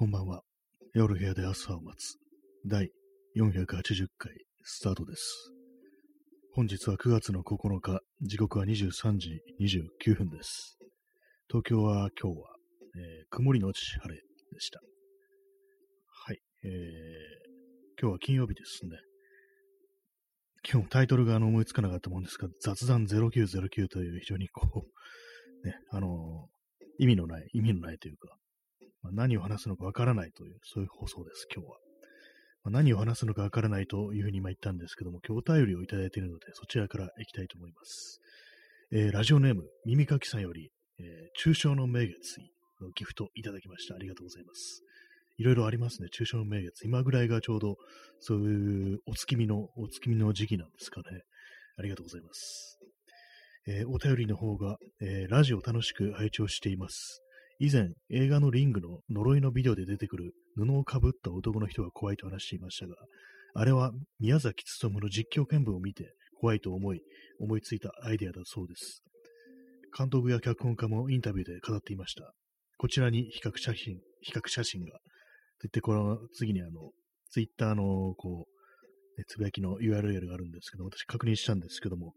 こんばんは。夜部屋で朝を待つ。第480回スタートです。本日は9月の9日、時刻は23時29分です。東京は今日は、えー、曇りのち晴れでした。はい、えー、今日は金曜日ですね。今日タイトルがあの思いつかなかったもんですが、雑談0909という非常にこう、ね、あのー、意味のない、意味のないというか、まあ、何を話すのかわからないという、そういう放送です、今日は。まあ、何を話すのかわからないというふうに今言ったんですけども、今日お便りをいただいているので、そちらから行きたいと思います。えー、ラジオネーム、耳かきさんより、えー、中小の名月のギフトいただきました。ありがとうございます。いろいろありますね、中小の名月。今ぐらいがちょうど、そういうお月見の、お月見の時期なんですかね。ありがとうございます。えー、お便りの方が、えー、ラジオ楽しく拝聴しています。以前、映画のリングの呪いのビデオで出てくる布をかぶった男の人が怖いと話していましたが、あれは宮崎努の実況見分を見て怖いと思い、思いついたアイデアだそうです。監督や脚本家もインタビューで語っていました。こちらに比較写真、比較写真が。と言って、この次にあの、ツイッターの、こう、つぶやきの URL があるんですけど、私確認したんですけども、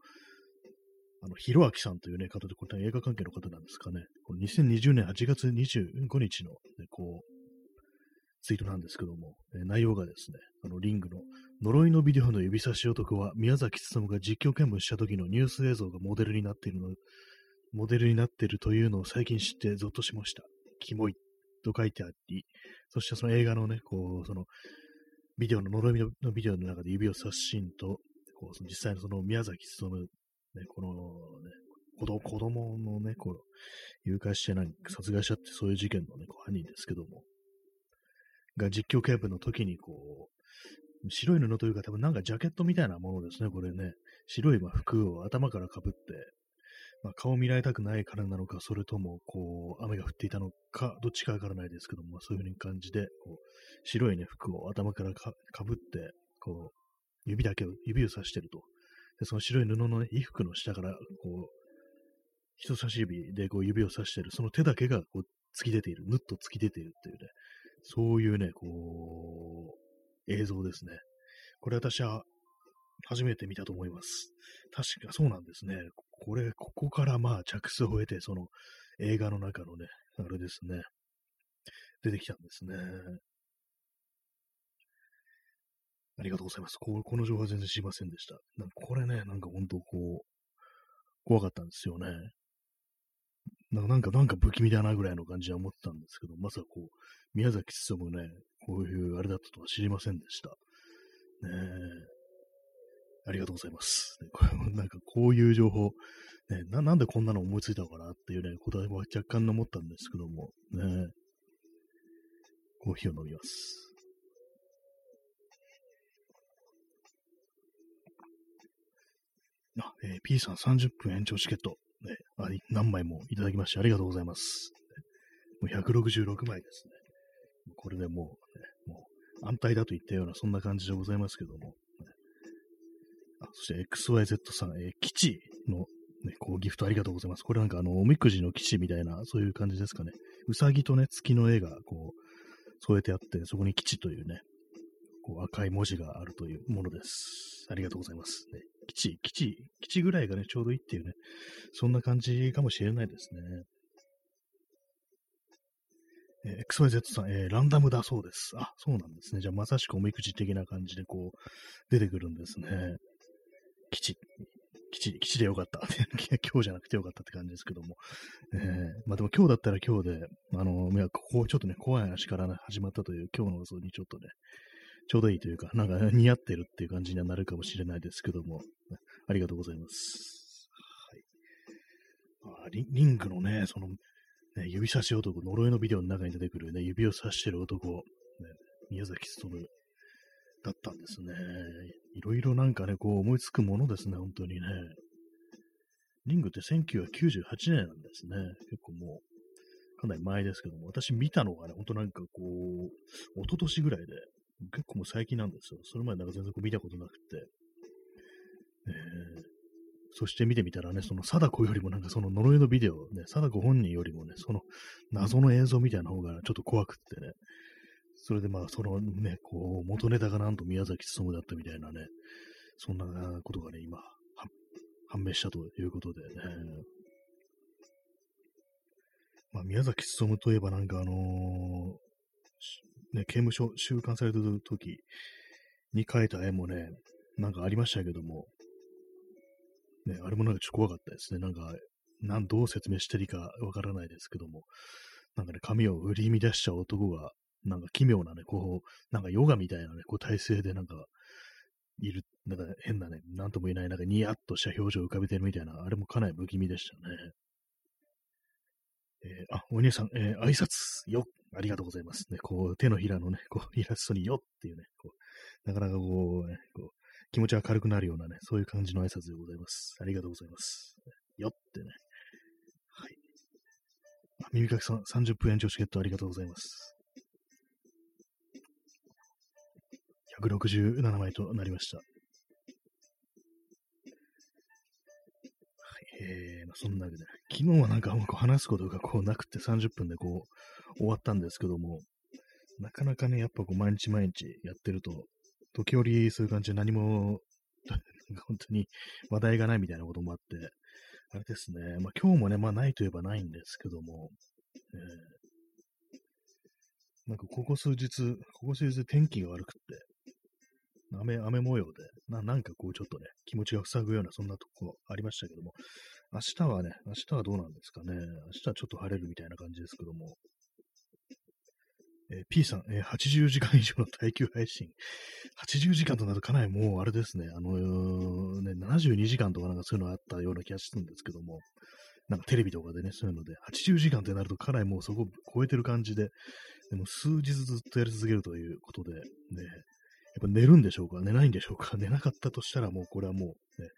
あの、ひろあきさんというね、方で、これ映画関係の方なんですかね。この2020年8月25日の、ね、こう、ツイートなんですけども、え、内容がですね、あの、リングの呪いのビデオの指差し男は宮崎努が実況見分した時のニュース映像がモデルになっているの、モデルになっているというのを最近知ってゾッとしました。キモいと書いてあり、そしてその映画のね、こう、その、ビデオの呪いのビデオの中で指を差すシーンと、こうその実際のその宮崎努ね、この、ね、子供子供のね、こう、誘拐してなん殺害しちゃってそういう事件のね、こう犯人ですけども、が実況警部の時にこう、白い布というか多分なんかジャケットみたいなものですね、これね。白いま服を頭からかぶって、まあ、顔見られたくないからなのか、それとも、こう、雨が降っていたのか、どっちかわからないですけども、まあ、そういう風に感じで、こう、白いね、服を頭からかぶって、こう、指だけを、指をさしてると。で、その白い布の、ね、衣服の下から、こう、人差し指でこう指をさしてる、その手だけがこう突き出ている、ぬっと突き出ているっていうね、そういうね、こう、映像ですね。これ私は初めて見たと思います。確かそうなんですね。これ、ここからまあ着想を得て、その映画の中のね、あれですね、出てきたんですね。ありがとうございます。ここの情報は全然知りませんでした。なんかこれね、なんか本当こう、怖かったんですよね。なんか、なんか不気味だなぐらいの感じは思ってたんですけど、まさかこう、宮崎進ね、こういうあれだったとは知りませんでした。ねえ。ありがとうございます。ね、これなんかこういう情報、ねな、なんでこんなの思いついたのかなっていうね、ことは若干思ったんですけども、ねコーヒーを飲みます。あ、えー、P さん30分延長チケット、ねあ、何枚もいただきましてありがとうございます。もう166枚ですね。これでもう、ね、もう安泰だといったような、そんな感じでございますけども。あそして XYZ さん、えー、基地の、ね、こうギフトありがとうございます。これなんかあの、おみくじの基地みたいな、そういう感じですかね。うさぎとね、月の絵がこう、添えてあって、そこに基地というね、こう赤い文字があるというものです。ありがとうございます。ね、基地、基地、基地ぐらいがね、ちょうどいいっていうね、そんな感じかもしれないですね。えー、XYZ さん、えー、ランダムだそうです。あ、そうなんですね。じゃあ、まさしくおみくじ的な感じで、こう、出てくるんですね。基地、基地、基地でよかった。今日じゃなくてよかったって感じですけども。えー、まあでも今日だったら今日で、あの、いや、ここちょっとね、怖い話から、ね、始まったという今日の嘘にちょっとね、ちょうどいいというか、なんか似合ってるっていう感じにはなるかもしれないですけども、ありがとうございます。はい。あリリングのね、その、ね、指差し男、呪いのビデオの中に出てくるね、指を差してる男、ね、宮崎努だったんですね。いろいろなんかね、こう思いつくものですね、本当にね。リングって1998年なんですね。結構もう、かなり前ですけども、私見たのがね、ほんとなんかこう、一昨年ぐらいで、結構もう最近なんですよ。それまでなんか全然見たことなくて。えー、そして見てみたらね、その貞子よりもなんかその呪いのビデオ、ね、貞子本人よりもね、その謎の映像みたいな方がちょっと怖くってね、それでまあ、そのね、こう、元ネタがなんと宮崎勤だったみたいなね、そんなことがね、今、判明したということでね。まあ、宮崎勤といえばなんかあのー、ね、刑務所、収監されてる時に描いた絵もね、なんかありましたけども、ね、あれもなんかちょっと怖かったですね。なんか、なんどう説明していいかわからないですけども、なんかね、髪を振り乱しちゃう男が、なんか奇妙なね、こう、なんかヨガみたいなね、こう体勢でなんか、いる、なんか変なね、なんとも言えない、なんかニヤッとした表情を浮かべてるみたいな、あれもかなり不気味でしたね。えー、あ、お兄さん、えー、挨拶よありがとうございます。ね、こう、手のひらのね、こう、イラストによっていうね、こう、なかなかこう、ね、こう、気持ちが軽くなるようなね、そういう感じの挨拶でございます。ありがとうございます。よってね。はい。あ耳かきさん、30分延長チケットありがとうございます。167枚となりました。えー、まあ、そんなわけで、昨日はなんかこう話すことがこうなくて30分でこう終わったんですけども、なかなかね、やっぱこう毎日毎日やってると、時折そういう感じで何も 本当に話題がないみたいなこともあって、あれですね、まあ今日もね、まあないといえばないんですけども、えー、なんかここ数日、ここ数日天気が悪くって、雨、雨模様で、ななんかこうちょっとね、気持ちが塞ぐようなそんなとこありましたけども、明日はね、明日はどうなんですかね。明日はちょっと晴れるみたいな感じですけども。えー、P さん、えー、80時間以上の耐久配信。80時間となるとかなりもうあれですね、あのー、ね、72時間とかなんかそういうのあったような気がするんですけども、なんかテレビとかでね、そういうので、80時間ってなるとかなりもうそこを超えてる感じで、でも数日ずっとやり続けるということで、ね、っぱ寝るんでしょうか？寝ないんでしょうか？寝なかったとしたらもうこれはもう、ね、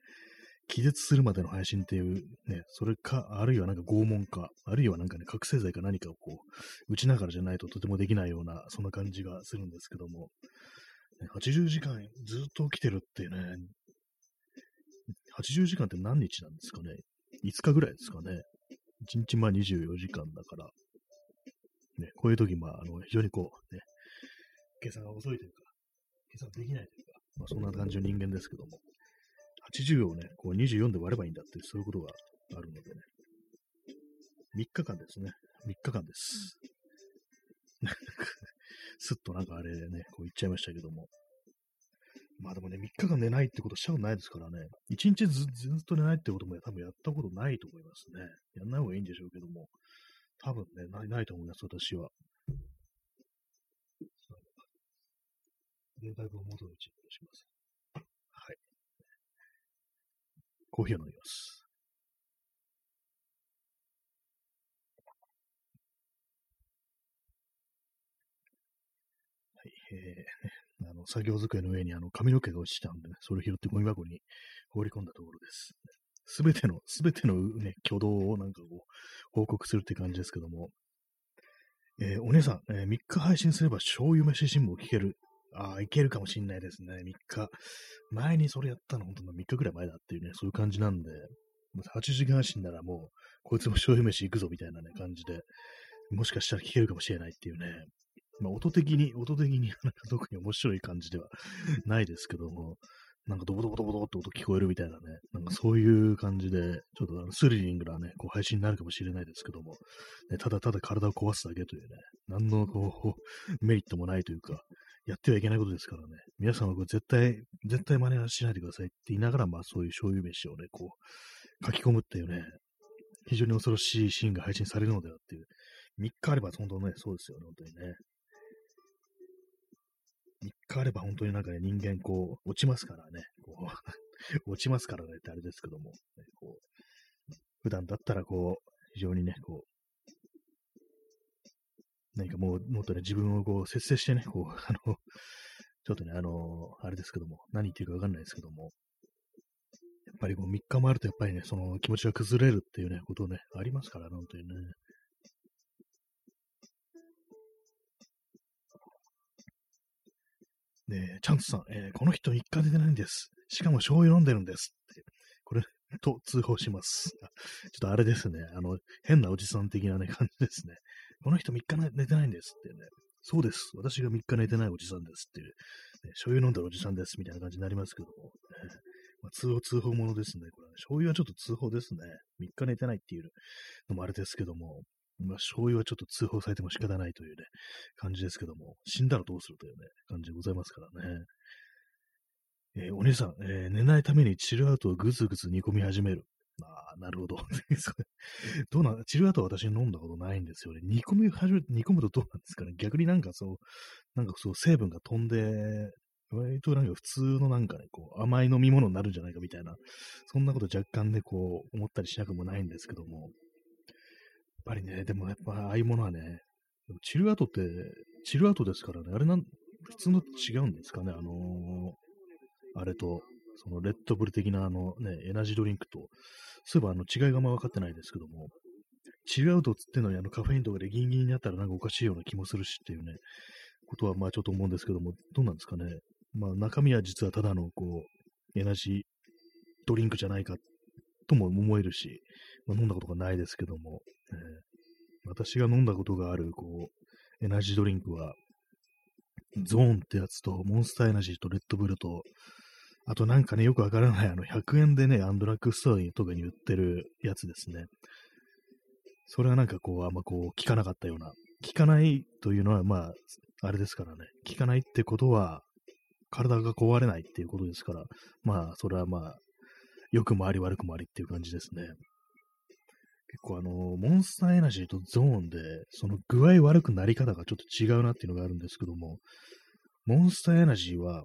気絶するまでの配信っていう、ね、それか、あるいはなんか拷問か、あるいはなんかね、覚醒剤か何かをこう、打ちながらじゃないととてもできないような、そんな感じがするんですけども、ね、80時間ずっと起きてるっていうね、80時間って何日なんですかね ?5 日ぐらいですかね ?1 日まあ24時間だから、ね、こういう時、まあ、あの、非常にこう、ね、計算が遅いというか、計算できないというか、まあ、そんな感じの人間ですけども、80をね、こう24で割ればいいんだって、そういうことがあるのでね。3日間ですね。3日間です。すっとなんかあれでね、こう言っちゃいましたけども。まあでもね、3日間寝ないってことしたことないですからね。1日ずずっと寝ないってことも多分やったことないと思いますね。やんない方がいいんでしょうけども。多分ね、ないないと思います、私は。データを元の位置に戻します。はい。コーヒーを飲みます。はい、えー、あの、作業机の上にあの髪の毛が落ちたんでね、それを拾ってゴミ箱に放り込んだところです。すべての、すべてのね、挙動をなんかこう、報告するって感じですけども、えー、お姉さん、えー、3日配信すれば醤油飯新聞を聞ける。ああ、いけるかもしんないですね。3日。前にそれやったの、本当の3日ぐらい前だっていうね、そういう感じなんで、8時間足ならもう、こいつも醤油飯行くぞみたいなね、感じで、もしかしたら聞けるかもしれないっていうね、まあ、音的に、音的に なんか特に面白い感じではないですけども、なんかドボドボドボドボって音聞こえるみたいなね、なんかそういう感じで、ちょっとあのスリリングなね、こう配信になるかもしれないですけども、ね、ただただ体を壊すだけというね、何のこう、メリットもないというか、やってはいけないことですからね。皆さんは絶対、絶対真似はしないでくださいって言いながら、まあそういう醤油飯をね、こう、書き込むっていうね、非常に恐ろしいシーンが配信されるのではっていう。3日あれば本当ね、そうですよね、本当にね。3日あれば本当になんかね、人間こう、落ちますからね。こう 落ちますからねってあれですけども、ね、こう普段だったらこう、非常にね、こう、何かもう、もっとね、自分をこう、節制してね、こう、あの、ちょっとね、あの、あれですけども、何言ってるかわかんないですけども、やっぱりこう3日もあると、やっぱりね、その気持ちが崩れるっていうね、ことね、ありますから、本当にね。ねえチャンスさん、えー、この人3日出てないんです。しかも醤油飲んでるんですって。これ、と通報します。ちょっとあれですね、あの、変なおじさん的なね、感じですね。この人3日寝てないんですってね、そうです。私が3日寝てないおじさんですっていう、ね、醤油飲んだおじさんですみたいな感じになりますけども、まあ、通報、通報ものですね。これ、醤油はちょっと通報ですね。3日寝てないっていうのもあれですけども、まあ、醤油はちょっと通報されても仕方ないというね、感じですけども、死んだらどうするというね、感じでございますからね。えー、お姉さん、えー、寝ないためにチルアウトをぐずぐず煮込み始める。ああ、なるほど。どうなんチルアウトは私飲んだことないんですよね。煮込み始め、煮込むとどうなんですかね。逆になんかそう、なんかそう成分が飛んで、割となんか普通のなんかね、こう甘い飲み物になるんじゃないかみたいな、そんなこと若干ね、こう思ったりしなくもないんですけども、やっぱりね、でもやっぱああいうものはね、チルアウトって、チルアウトですからね、あれなん、普通の違うんですかね、あのー、あれと、そのレッドブル的なあのね、エナジードリンクと、そういえばあの違いがま分かってないですけども、チルアウトっつってのにあのカフェインとかでギンギンになったらなんかおかしいような気もするしっていうね、ことはまあちょっと思うんですけども、どうなんですかね。まあ中身は実はただのこう、エナジードリンクじゃないかとも思えるし、まあ、飲んだことがないですけども、えー、私が飲んだことがあるこう、エナジードリンクは、ゾーンってやつと、モンスターエナジーとレッドブルと、あとなんかね、よくわからない、あの、100円でね、アンドラッグストアとかに売ってるやつですね。それはなんかこう、あんまこう、効かなかったような。効かないというのは、まあ、あれですからね。効かないってことは、体が壊れないっていうことですから、まあ、それはまあ、良くもあり悪くもありっていう感じですね。結構あの、モンスターエナジーとゾーンで、その具合悪くなり方がちょっと違うなっていうのがあるんですけども、モンスターエナジーは、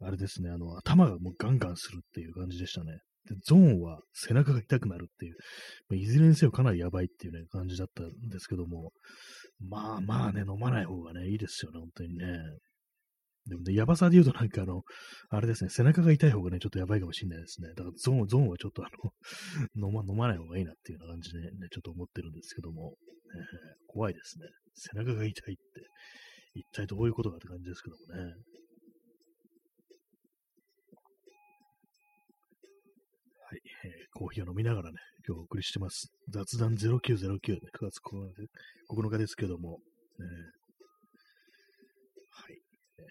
あれですね、あの、頭がもうガンガンするっていう感じでしたね。で、ゾーンは背中が痛くなるっていう、ま、いずれにせよかなりやばいっていうね、感じだったんですけども、まあまあね、飲まない方がね、いいですよね、本当にね。でもね、やばさで言うとなんかあの、あれですね、背中が痛い方がね、ちょっとやばいかもしれないですね。だからゾーン、ゾーンはちょっとあの、飲ま、飲まない方がいいなっていうような感じでね、ちょっと思ってるんですけども、えー、怖いですね。背中が痛いって、一体どういうことかって感じですけどもね。はい、えー、コーヒーを飲みながらね、今日お送りしてます。雑談0909ね、9月9日ですけども、ね、はい、え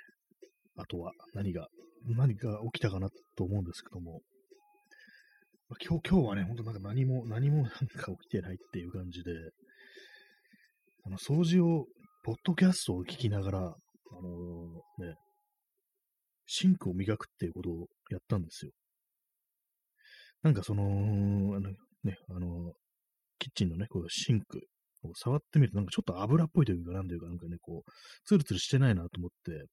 ー、あとは何が、何が起きたかなと思うんですけども、まあ、今日、今日はね、ほんとなんか何も、何もなんか起きてないっていう感じで、あの、掃除を、ポッドキャストを聞きながら、あのー、ね、シンクを磨くっていうことをやったんですよ。なんかその、あのね、あの、キッチンのね、こうシンクを触ってみると、なんかちょっと油っぽいというか、なんというか、なんかね、こう、ツルツルしてないなと思って、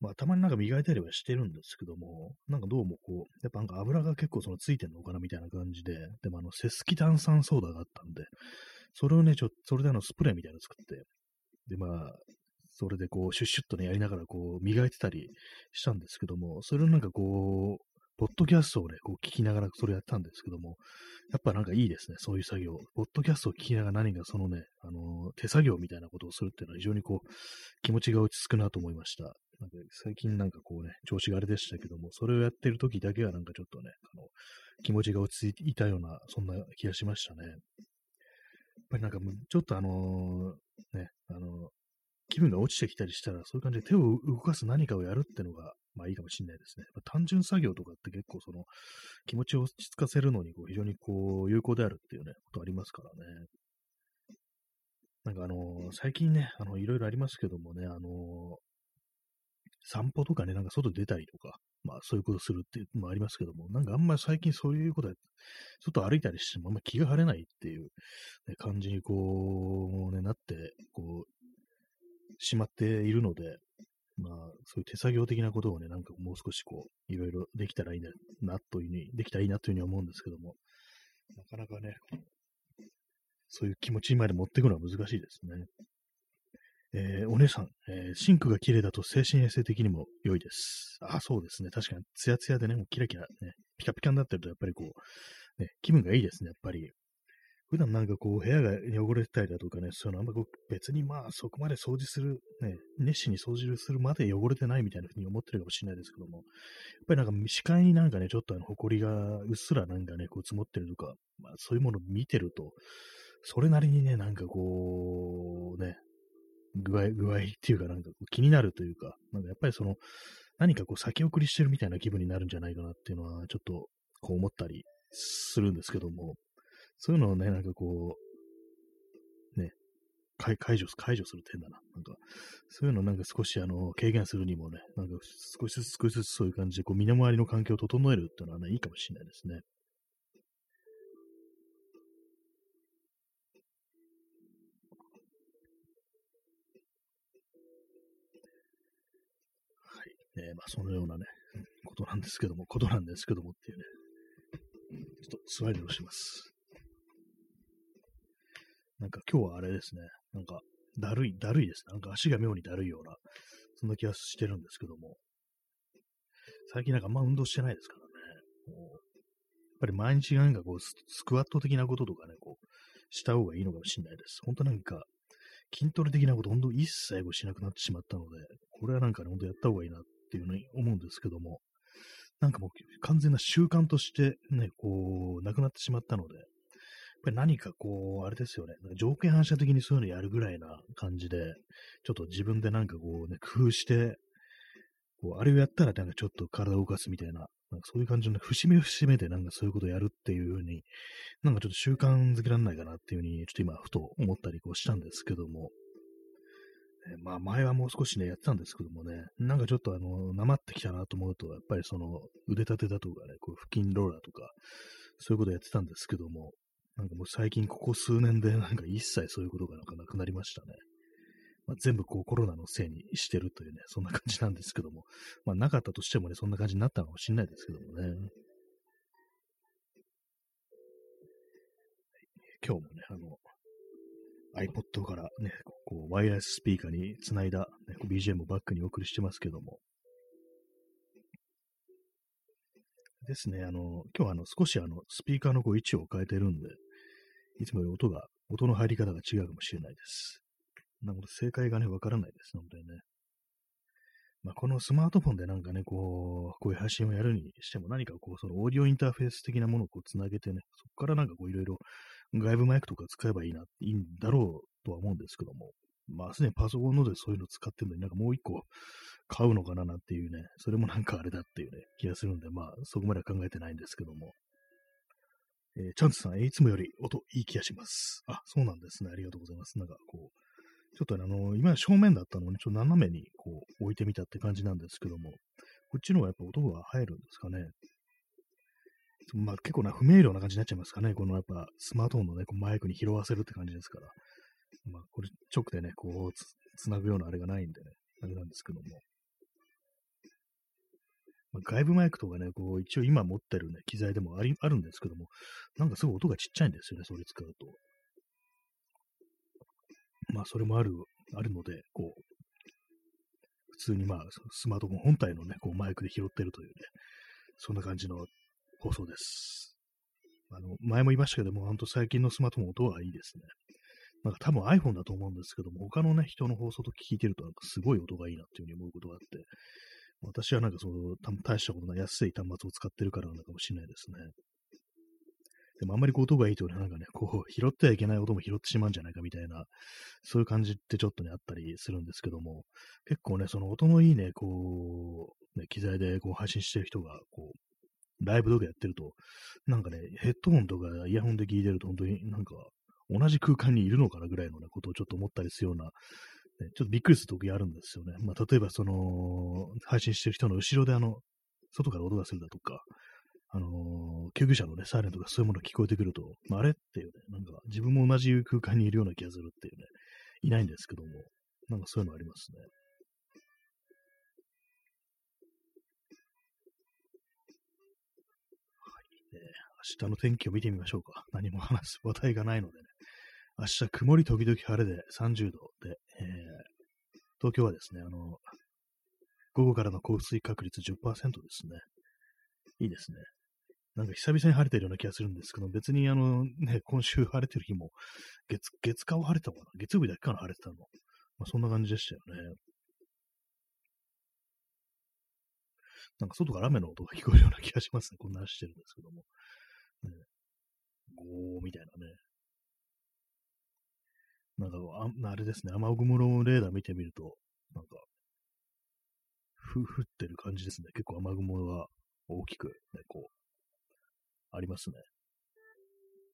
まあ、たまになんか磨いたりはしてるんですけども、なんかどうもこう、やっぱなんか油が結構そのついてんのかなみたいな感じで、でもあの、セスキ炭酸ソーダがあったんで、それをね、ちょっと、それであの、スプレーみたいなの作って、で、まあ、それでこう、シュッシュッとね、やりながらこう、磨いてたりしたんですけども、それをなんかこう、ポッドキャストをね、こう聞きながらそれやったんですけども、やっぱなんかいいですね、そういう作業。ポッドキャストを聞きながら何かそのね、あのー、手作業みたいなことをするっていうのは非常にこう、気持ちが落ち着くなと思いました。なんか最近なんかこうね、調子があれでしたけども、それをやってる時だけはなんかちょっとね、あの気持ちが落ち着いたような、そんな気がしましたね。やっぱりなんかちょっとあのー、ね、あのー、気分が落ちてきたりしたら、そういう感じで手を動かす何かをやるってのが、まあいいかもしれないですね。単純作業とかって結構その気持ちを落ち着かせるのにこう非常にこう有効であるっていうね、ことありますからね。なんかあのー、最近ね、あの、いろいろありますけどもね、あのー、散歩とかね、なんか外出たりとか、まあそういうことするっていうのもありますけども、なんかあんまり最近そういうことは、外歩いたりしてもあんま気が晴れないっていう、ね、感じにこう、ね、なって、こう、しまっているので、まあ、そういう手作業的なことをね、なんかもう少しこう、いろいろできたらいいな、というふうに、できたらいいなというふうに思うんですけども、なかなかね、そういう気持ちにまで持っていくのは難しいですね。えー、お姉さん、えー、シンクが綺麗だと精神衛生的にも良いです。あ、そうですね。確かに、ツヤツヤでね、もうキラキラね、ピカピカになってると、やっぱりこう、ね、気分がいいですね、やっぱり。普段なんかこう部屋が汚れてたりだとかね、そういうのあんまこう別にまあそこまで掃除する、ね、熱心に掃除するまで汚れてないみたいなふうに思ってるかもしれないですけども、やっぱりなんか視界になんかね、ちょっとあの埃がうっすらなんかね、こう積もってるとか、まあそういうものを見てると、それなりにね、なんかこう、ね、具合、具合っていうかなんかこう気になるというか、なんかやっぱりその、何かこう先送りしてるみたいな気分になるんじゃないかなっていうのは、ちょっとこう思ったりするんですけども、そういうのをね、なんかこう、ね、解除、解除する点だな。なんか、そういうのをなんか少しあの、軽減するにもね、なんか少しずつ少しずつそういう感じで、こう、身の回りの環境を整えるっていうのはね、いいかもしれないですね。はい。えー、まあ、そのようなね、ことなんですけども、ことなんですけどもっていうね、ちょっと座りをします。なんか今日はあれですね、なんかだるい、だるいですね。なんか足が妙にだるいような、そんな気がしてるんですけども。最近なんかあんま運動してないですからね。もうやっぱり毎日なんかこうス、スクワット的なこととかね、こう、した方がいいのかもしれないです。本当なんか、筋トレ的なこと、本当一切しなくなってしまったので、これはなんかね、本当やった方がいいなっていうふうに思うんですけども、なんかもう完全な習慣としてね、こう、なくなってしまったので、ぱり何かこう、あれですよね、条件反射的にそういうのやるぐらいな感じで、ちょっと自分でなんかこうね、工夫して、こう、あれをやったらなんかちょっと体を動かすみたいな、なんかそういう感じの節目節目でなんかそういうことをやるっていうふうに、なんかちょっと習慣づけられないかなっていうふうに、ちょっと今、ふと思ったりこうしたんですけども、えまあ前はもう少しね、やってたんですけどもね、なんかちょっとあの、なまってきたなと思うと、やっぱりその腕立てだとかね、こう腹筋ローラーとか、そういうことやってたんですけども、なんかもう最近ここ数年でなんか一切そういうことがなんかなくなりましたね。まあ、全部こうコロナのせいにしてるというね、そんな感じなんですけども、まあなかったとしてもね、そんな感じになったかもしれないですけどもね。今日もね、あの、iPod からね、こうワイヤレススピーカーにつないだ、ね、BGM をバックにお送りしてますけども。ですね、あの、今日はあの少しあのスピーカーのこう位置を変えてるんで、いつもより音が、音の入り方が違うかもしれないです。なので正解がね、わからないです、本当にね。まあ、このスマートフォンでなんかね、こう、こういう配信をやるにしても何かこう、そのオーディオインターフェース的なものをこうつなげてね、そこからなんかこういろいろ外部マイクとか使えばいいな、いいんだろうとは思うんですけども、まあ、すでにパソコンのでそういうの使ってるのになんかもう一個買うのかななんていうね、それもなんかあれだっていうね、気がするんで、まあ、そこまでは考えてないんですけども。えー、チャンツさん、いつもより音いい気がします。あ、そうなんですね。ありがとうございます。なんかこう、ちょっとね、あの、今正面だったのに、ちょっと斜めにこう置いてみたって感じなんですけども、こっちの方がやっぱ音が入るんですかね。まあ結構な不明瞭な感じになっちゃいますかね。このやっぱスマートフォンのね、こうマイクに拾わせるって感じですから。まあこれ直でね、こうつつなぐようなあれがないんでね、あれなんですけども。ま、外部マイクとかね、こう一応今持ってるね、機材でもありあるんですけども、なんかすごい音がちっちゃいんですよね、それ使うと。まあそれもある、あるので、こう、普通にまあスマートフォン本体のね、こうマイクで拾ってるというね、そんな感じの放送です。あの、前も言いましたけども、本当最近のスマートフォン音はいいですね。なんか多分 iPhone だと思うんですけども、他のね、人の放送と聞いてるとなんかすごい音がいいなっていうふうに思うことがあって、私はなんかその、大したことない安い端末を使ってるからなのかもしれないですね。でもあんまりこう音がいいとねなんかね、こう、拾ってはいけない音も拾ってしまうんじゃないかみたいな、そういう感じってちょっとね、あったりするんですけども、結構ね、その音のいいね、こう、ね、機材でこう配信してる人が、こう、ライブ動画やってると、なんかね、ヘッドホンとかイヤホンで聞いてると、本当になんか、同じ空間にいるのかなぐらいの、ね、ことをちょっと思ったりするような、ちょっとびっくりする時あるんですよね。まあ、例えば、その、配信してる人の後ろであの、外から音がするだとか、あのー、救急車のね、サイレンとかそういうものが聞こえてくると、まあ、あれっていうね、なんか自分も同じ空間にいるような気がするっていうね、いないんですけども、なんかそういうのありますね。明日の天気を見てみましょうか。何も話す話題がないのでね。明日曇り時々晴れで30度で、えー、東京はですね、あの、午後からの降水確率10%ですね。いいですね。なんか久々に晴れてるような気がするんですけど、別にあのね、今週晴れてる日も、月、月火は晴れたのかな？月曜日だけかな晴れてたの。まあ、そんな感じでしたよね。なんか外から雨の音が聞こえるような気がしますね。こんな話してるんですけども。ね、ゴーみたいなね。なんかあ、あれですね、雨雲のレーダー見てみると、なんか、ふ、降ってる感じですね。結構雨雲が大きく、ね、こう、ありますね。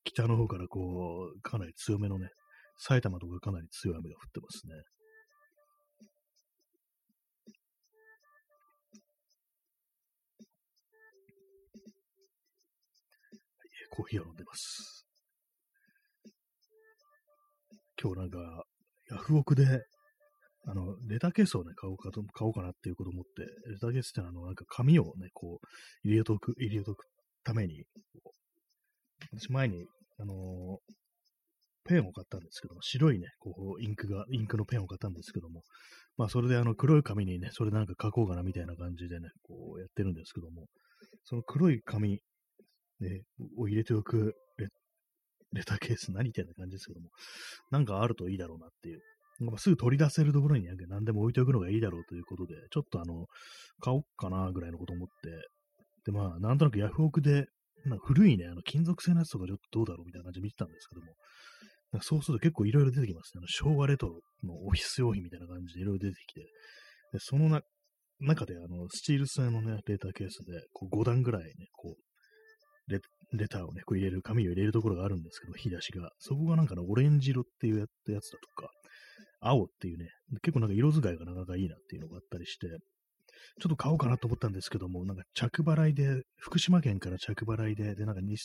北の方からこう、かなり強めのね、埼玉とかかなり強い雨が降ってますね。コーヒーを飲んでます。今日なんか、ヤフオクで、あの、レターケースをね、買おうかと、買おうかなっていうことを思って、レターケースってあの、なんか紙をね、こう、入れとく、入れとくために、私前に、あのー、ペンを買ったんですけども、白いね、こう、インクが、インクのペンを買ったんですけども、まあ、それであの、黒い紙にね、それなんか書こうかなみたいな感じでね、こうやってるんですけども、その黒い紙ね、を入れておくレターケース何言ってんな感じですけども、なんかあるといいだろうなっていう。すぐ取り出せるところに何でも置いておくのがいいだろうということで、ちょっとあの、買おうかなぐらいのこと思って、で、まあ、なんとなくヤフオクで、なんか古いね、あの金属製のやつとかちょっとどうだろうみたいな感じで見てたんですけども、そうすると結構いろいろ出てきますね。あの昭和レトロのオフィス用品みたいな感じでいろいろ出てきて、でそのな中であのスチール製のね、レーターケースでこう5段ぐらいね、こうレレターをね、こう入れる、紙を入れるところがあるんですけど、引き出しが。そこがなんかね、オレンジ色っていうやつだとか、青っていうね、結構なんか色使いがなかなかいいなっていうのがあったりして、ちょっと買おうかなと思ったんですけども、なんか着払いで、福島県から着払いで、で、なんかね、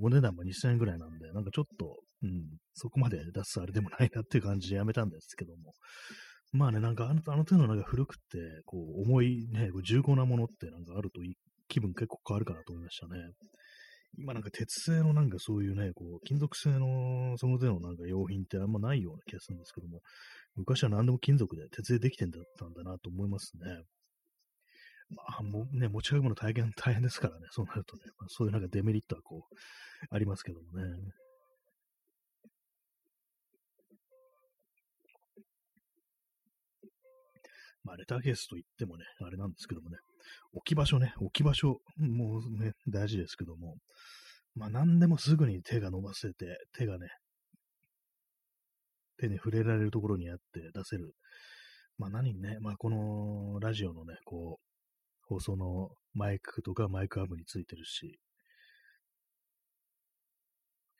お値段も2000円ぐらいなんで、なんかちょっと、うん、そこまで出すあれでもないなっていう感じでやめたんですけども、まあね、なんかあのあの手のなんか古くて、こう、重いね、こう重厚なものってなんかあるといい気分結構変わるかなと思いましたね。今なんか鉄製のなんかそういうね、こう、金属製のその手のなんか用品ってあんまないような気がするんですけども、昔は何でも金属で鉄でできてんだったんだなと思いますね。まあ、もうね、持ち運ぶの大変、大変ですからね、そうなるとね、まあ、そういうなんかデメリットはこう、ありますけどもね。まあ、レターケースといってもね、あれなんですけどもね、置き場所ね、置き場所もね、大事ですけども、まあ何でもすぐに手が伸ばせて、手がね、手に触れられるところにあって出せる。まあ何ね、まあこのラジオのね、こう、放送のマイクとかマイクアップについてるし、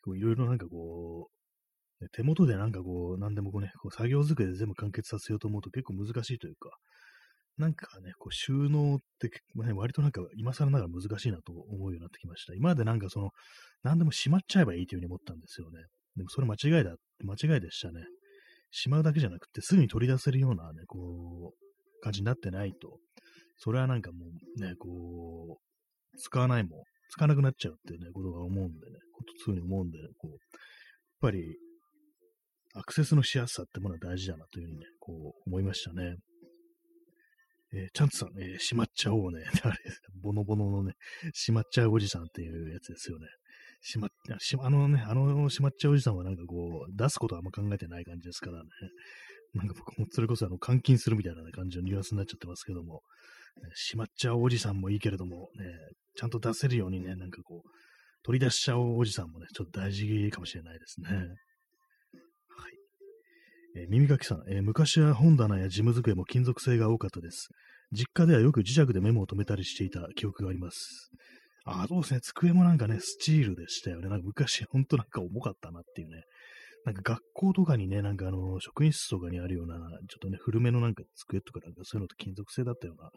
いろいろなんかこう、手元でなんかこう、なんでもこうね、こう作業机で全部完結させようと思うと結構難しいというか、なんかね、こう収納って、ね、割となんか今更ながら難しいなと思うようになってきました。今までなんかその、何でもしまっちゃえばいいというふうに思ったんですよね。でもそれ間違いだ、間違いでしたね。しまうだけじゃなくて、すぐに取り出せるようなね、こう、感じになってないと、それはなんかもうね、こう、使わないもん、使わなくなっちゃうっていうね、ことが思うんでね、ことそういうふうに思うんで、ね、こう、やっぱり、アクセスのしやすさってものは大事だなというふうにね、こう思いましたね。えー、チャンツさん、えー、しまっちゃおうね。あれ、ボノボノのね、しまっちゃうおじさんっていうやつですよね。しまっ、しあのね、あのしまっちゃうおじさんはなんかこう、出すことはあんま考えてない感じですからね。なんか僕もそれこそあの、監禁するみたいな、感じのニュアンスになっちゃってますけども、しまっちゃうおじさんもいいけれども、ね、ちゃんと出せるようにね、なんかこう、取り出しちゃうおじさんもね、ちょっと大事かもしれないですね。えー、耳かきさん、えー、昔は本棚や事務机も金属製が多かったです。実家ではよく磁石でメモを止めたりしていた記憶があります。あ、そうですね。机もなんかね、スチールでしたよね。なんか昔、ほんとなんか重かったなっていうね。なんか学校とかにね、なんかあの、職員室とかにあるような、ちょっとね、古めのなんか机とかなんかそういうのって金属製だったような、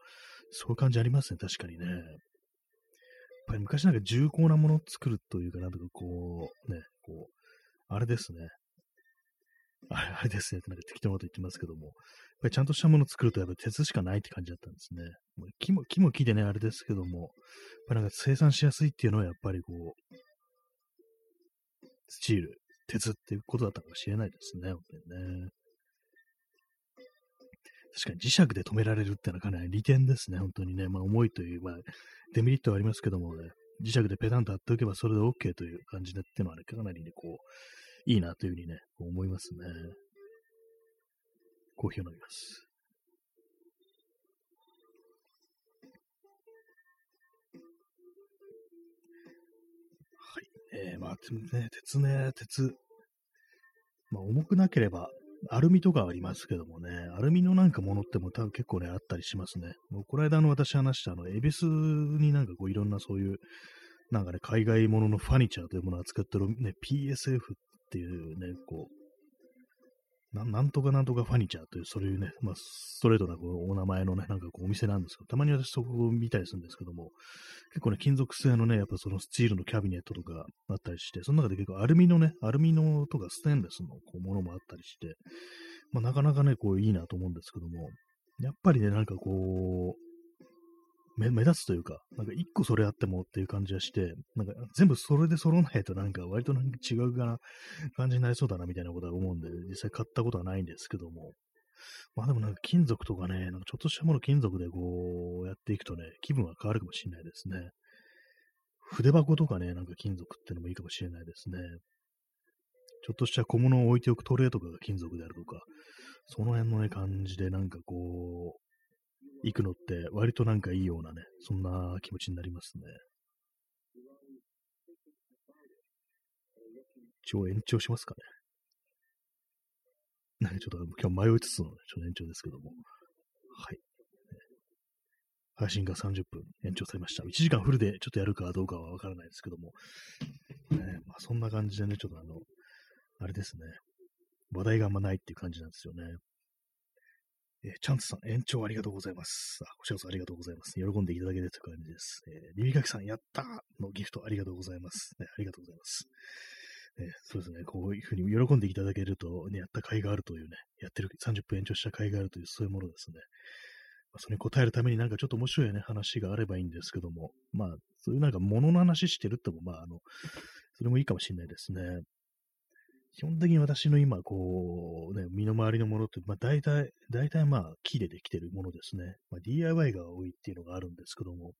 そういう感じありますね。確かにね。やっぱり昔なんか重厚なものを作るというか、なんとかこう、ね、こう、あれですね。あれあれですねってなんか適当なこと言ってますけども、やっぱりちゃんとしたものを作るとやっぱり鉄しかないって感じだったんですね。もう木も、木も木でね、あれですけども、やっぱなんか生産しやすいっていうのはやっぱりこう、スチール、鉄っていうことだったかもしれないですね、本当にね。確かに磁石で止められるってのはかなり利点ですね、本当にね。まあ重いという、まあデメリットはありますけどもね、磁石でペタンと貼っておけばそれで OK という感じでっていうのはね、かなりね、こう、いいなというふうにね、思いますね。コーヒーを飲みます。はい。えー、まあ、ね、鉄ね、鉄。まあ、重くなければ、アルミとかありますけどもね、アルミのなんかものっても多分結構ね、あったりしますね。もうこの間の私話したあの、エビスになんかこういろんなそういう、なんかね、海外もののファニチャーというものを扱ってるね、PSF っていうね、こう、ななんとかなんとかファニチャーという、そういうね、まあ、ストレートなこうお名前のね、なんかこうお店なんですけど、たまに私そこを見たりするんですけども、結構ね、金属製のね、やっぱそのスチールのキャビネットとかあったりして、その中で結構アルミのね、アルミのとかステンレスのこうものもあったりして、まあ、なかなかね、こういいなと思うんですけども、やっぱりね、なんかこう、目目立つというか、なんか一個それあってもっていう感じがして、なんか全部それで揃わないとなんか割となんか違うかな感じになりそうだなみたいなことは思うんで、実際買ったことはないんですけども。まあでもなんか金属とかね、なんかちょっとしたもの金属でこうやっていくとね、気分は変わるかもしれないですね。筆箱とかね、なんか金属ってのもいいかもしれないですね。ちょっとした小物を置いておくトレーとかが金属であるとか、その辺のね、感じでなんかこう、行くのって割となんかいいようなね、そんな気持ちになりますね。一応延長しますかね。なんかちょっと今日迷いつつの、ね、ちょっと延長ですけども。はい。配信が30分延長されました。1時間フルでちょっとやるかどうかはわからないですけども。ね、まあそんな感じでね、ちょっとあの、あれですね。話題があんまないっていう感じなんですよね。えー、チャンツさん、延長ありがとうございます。あ、こちらこそありがとうございます。喜んでいただけるという感じです。えー、リビカキさん、やったーのギフトありがとうございます。ね、ありがとうございます。えー、そうですね、こういうふうに喜んでいただけると、ね、やった甲斐があるというね、やってる30分延長した甲斐があるという、そういうものですね。まあ、それに答えるためになんかちょっと面白いね、話があればいいんですけども、まあ、そういうなんか物の話してるっても、まあ、あの、それもいいかもしれないですね。基本的に私の今、こう、ね、身の回りのものって、まあ大体、大体まあ木でできてるものですね。まあ、DIY が多いっていうのがあるんですけども、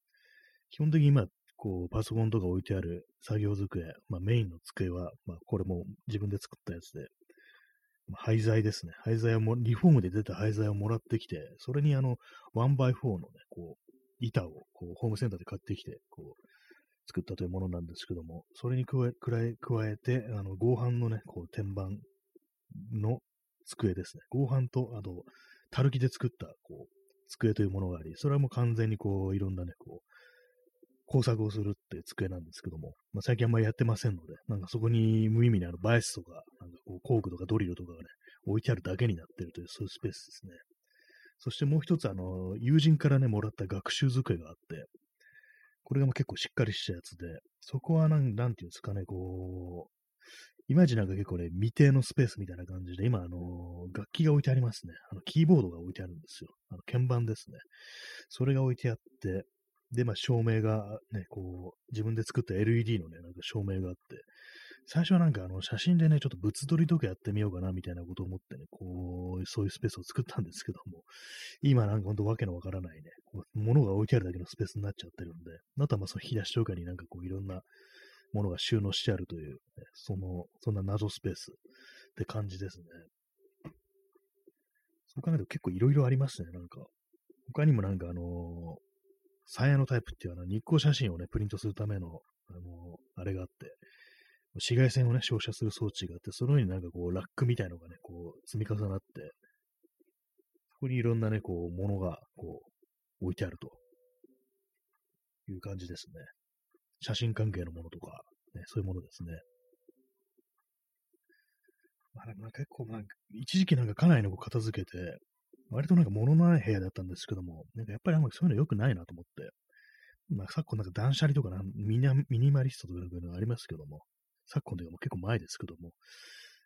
基本的に今、こう、パソコンとか置いてある作業机、まあメインの机は、まあこれも自分で作ったやつで、まあ、廃材ですね。廃材をも、リフォームで出た廃材をもらってきて、それにあの、1x4 のね、こう、板を、こう、ホームセンターで買ってきて、こう、作ったというものなんですけども、それに加え加えて、あの合板のね、こう天板の机ですね。合板と、あと、たるきで作ったこう机というものがあり、それはもう完全にこういろんなね、こう工作をするって机なんですけども、まあ、最近あんまりやってませんので、なんかそこに無意味にあのバイスとか、なんかこう工具とかドリルとかがね、置いてあるだけになってるという、そういうスペースですね。そしてもう一つ、あの、友人からね、もらった学習机があって、これがもう結構しっかりしたやつで、そこはなん、なんていうんですかね、こう、いまいちなんか結構ね、未定のスペースみたいな感じで、今、あの、楽器が置いてありますね。あの、キーボードが置いてあるんですよ。あの、鍵盤ですね。それが置いてあって、で、まあ、照明がね、こう、自分で作った LED のね、なんか照明があって、最初はなんかあの写真でね、ちょっと物撮りとかやってみようかなみたいなことを思ってね、こう、そういうスペースを作ったんですけども、今なんかほんとわけのわからないね、こう物が置いてあるだけのスペースになっちゃってるんで、あとはまあその引き出しとかになんかこういろんなものが収納してあるという、ね、その、そんな謎スペースって感じですね。そう考えると結構いろいろありますね、なんか。他にもなんかあのー、サイヤのタイプっていうのは日光写真をね、プリントするための、あのー、あれがあって、紫外線をね、照射する装置があって、その上になんかこう、ラックみたいのがね、こう、積み重なって、そこにいろんなね、こう、ものが、こう、置いてあるという感じですね。写真関係のものとか、ね、そういうものですね。まあ、なんか結構、まあ、一時期なんか家内の片付けて、割となんか物のない部屋だったんですけども、なんかやっぱりあんまりそういうの良くないなと思って、まあ、昨今なんか断捨離とかミニマリストとかいうのがありますけども、昨今というかも結構前ですけども、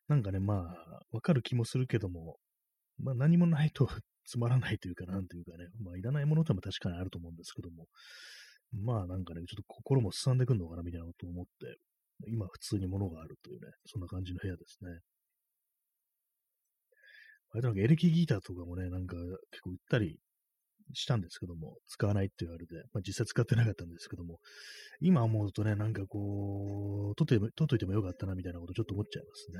なんかね、まあ、わかる気もするけども、まあ何もないと つまらないというか、なんというかね、まあいらないものとも確かにあると思うんですけども、まあなんかね、ちょっと心もすさんでくるのかなみたいなことを思って、今普通に物があるというね、そんな感じの部屋ですね。あれなんかエレキギターとかもね、なんか結構売ったりしたんですけども、使わないって言われて、まあ、実際使ってなかったんですけども、今思うとね、なんかこう、取っ取っといてもよかったなみたいなことちょっと思っちゃいますね。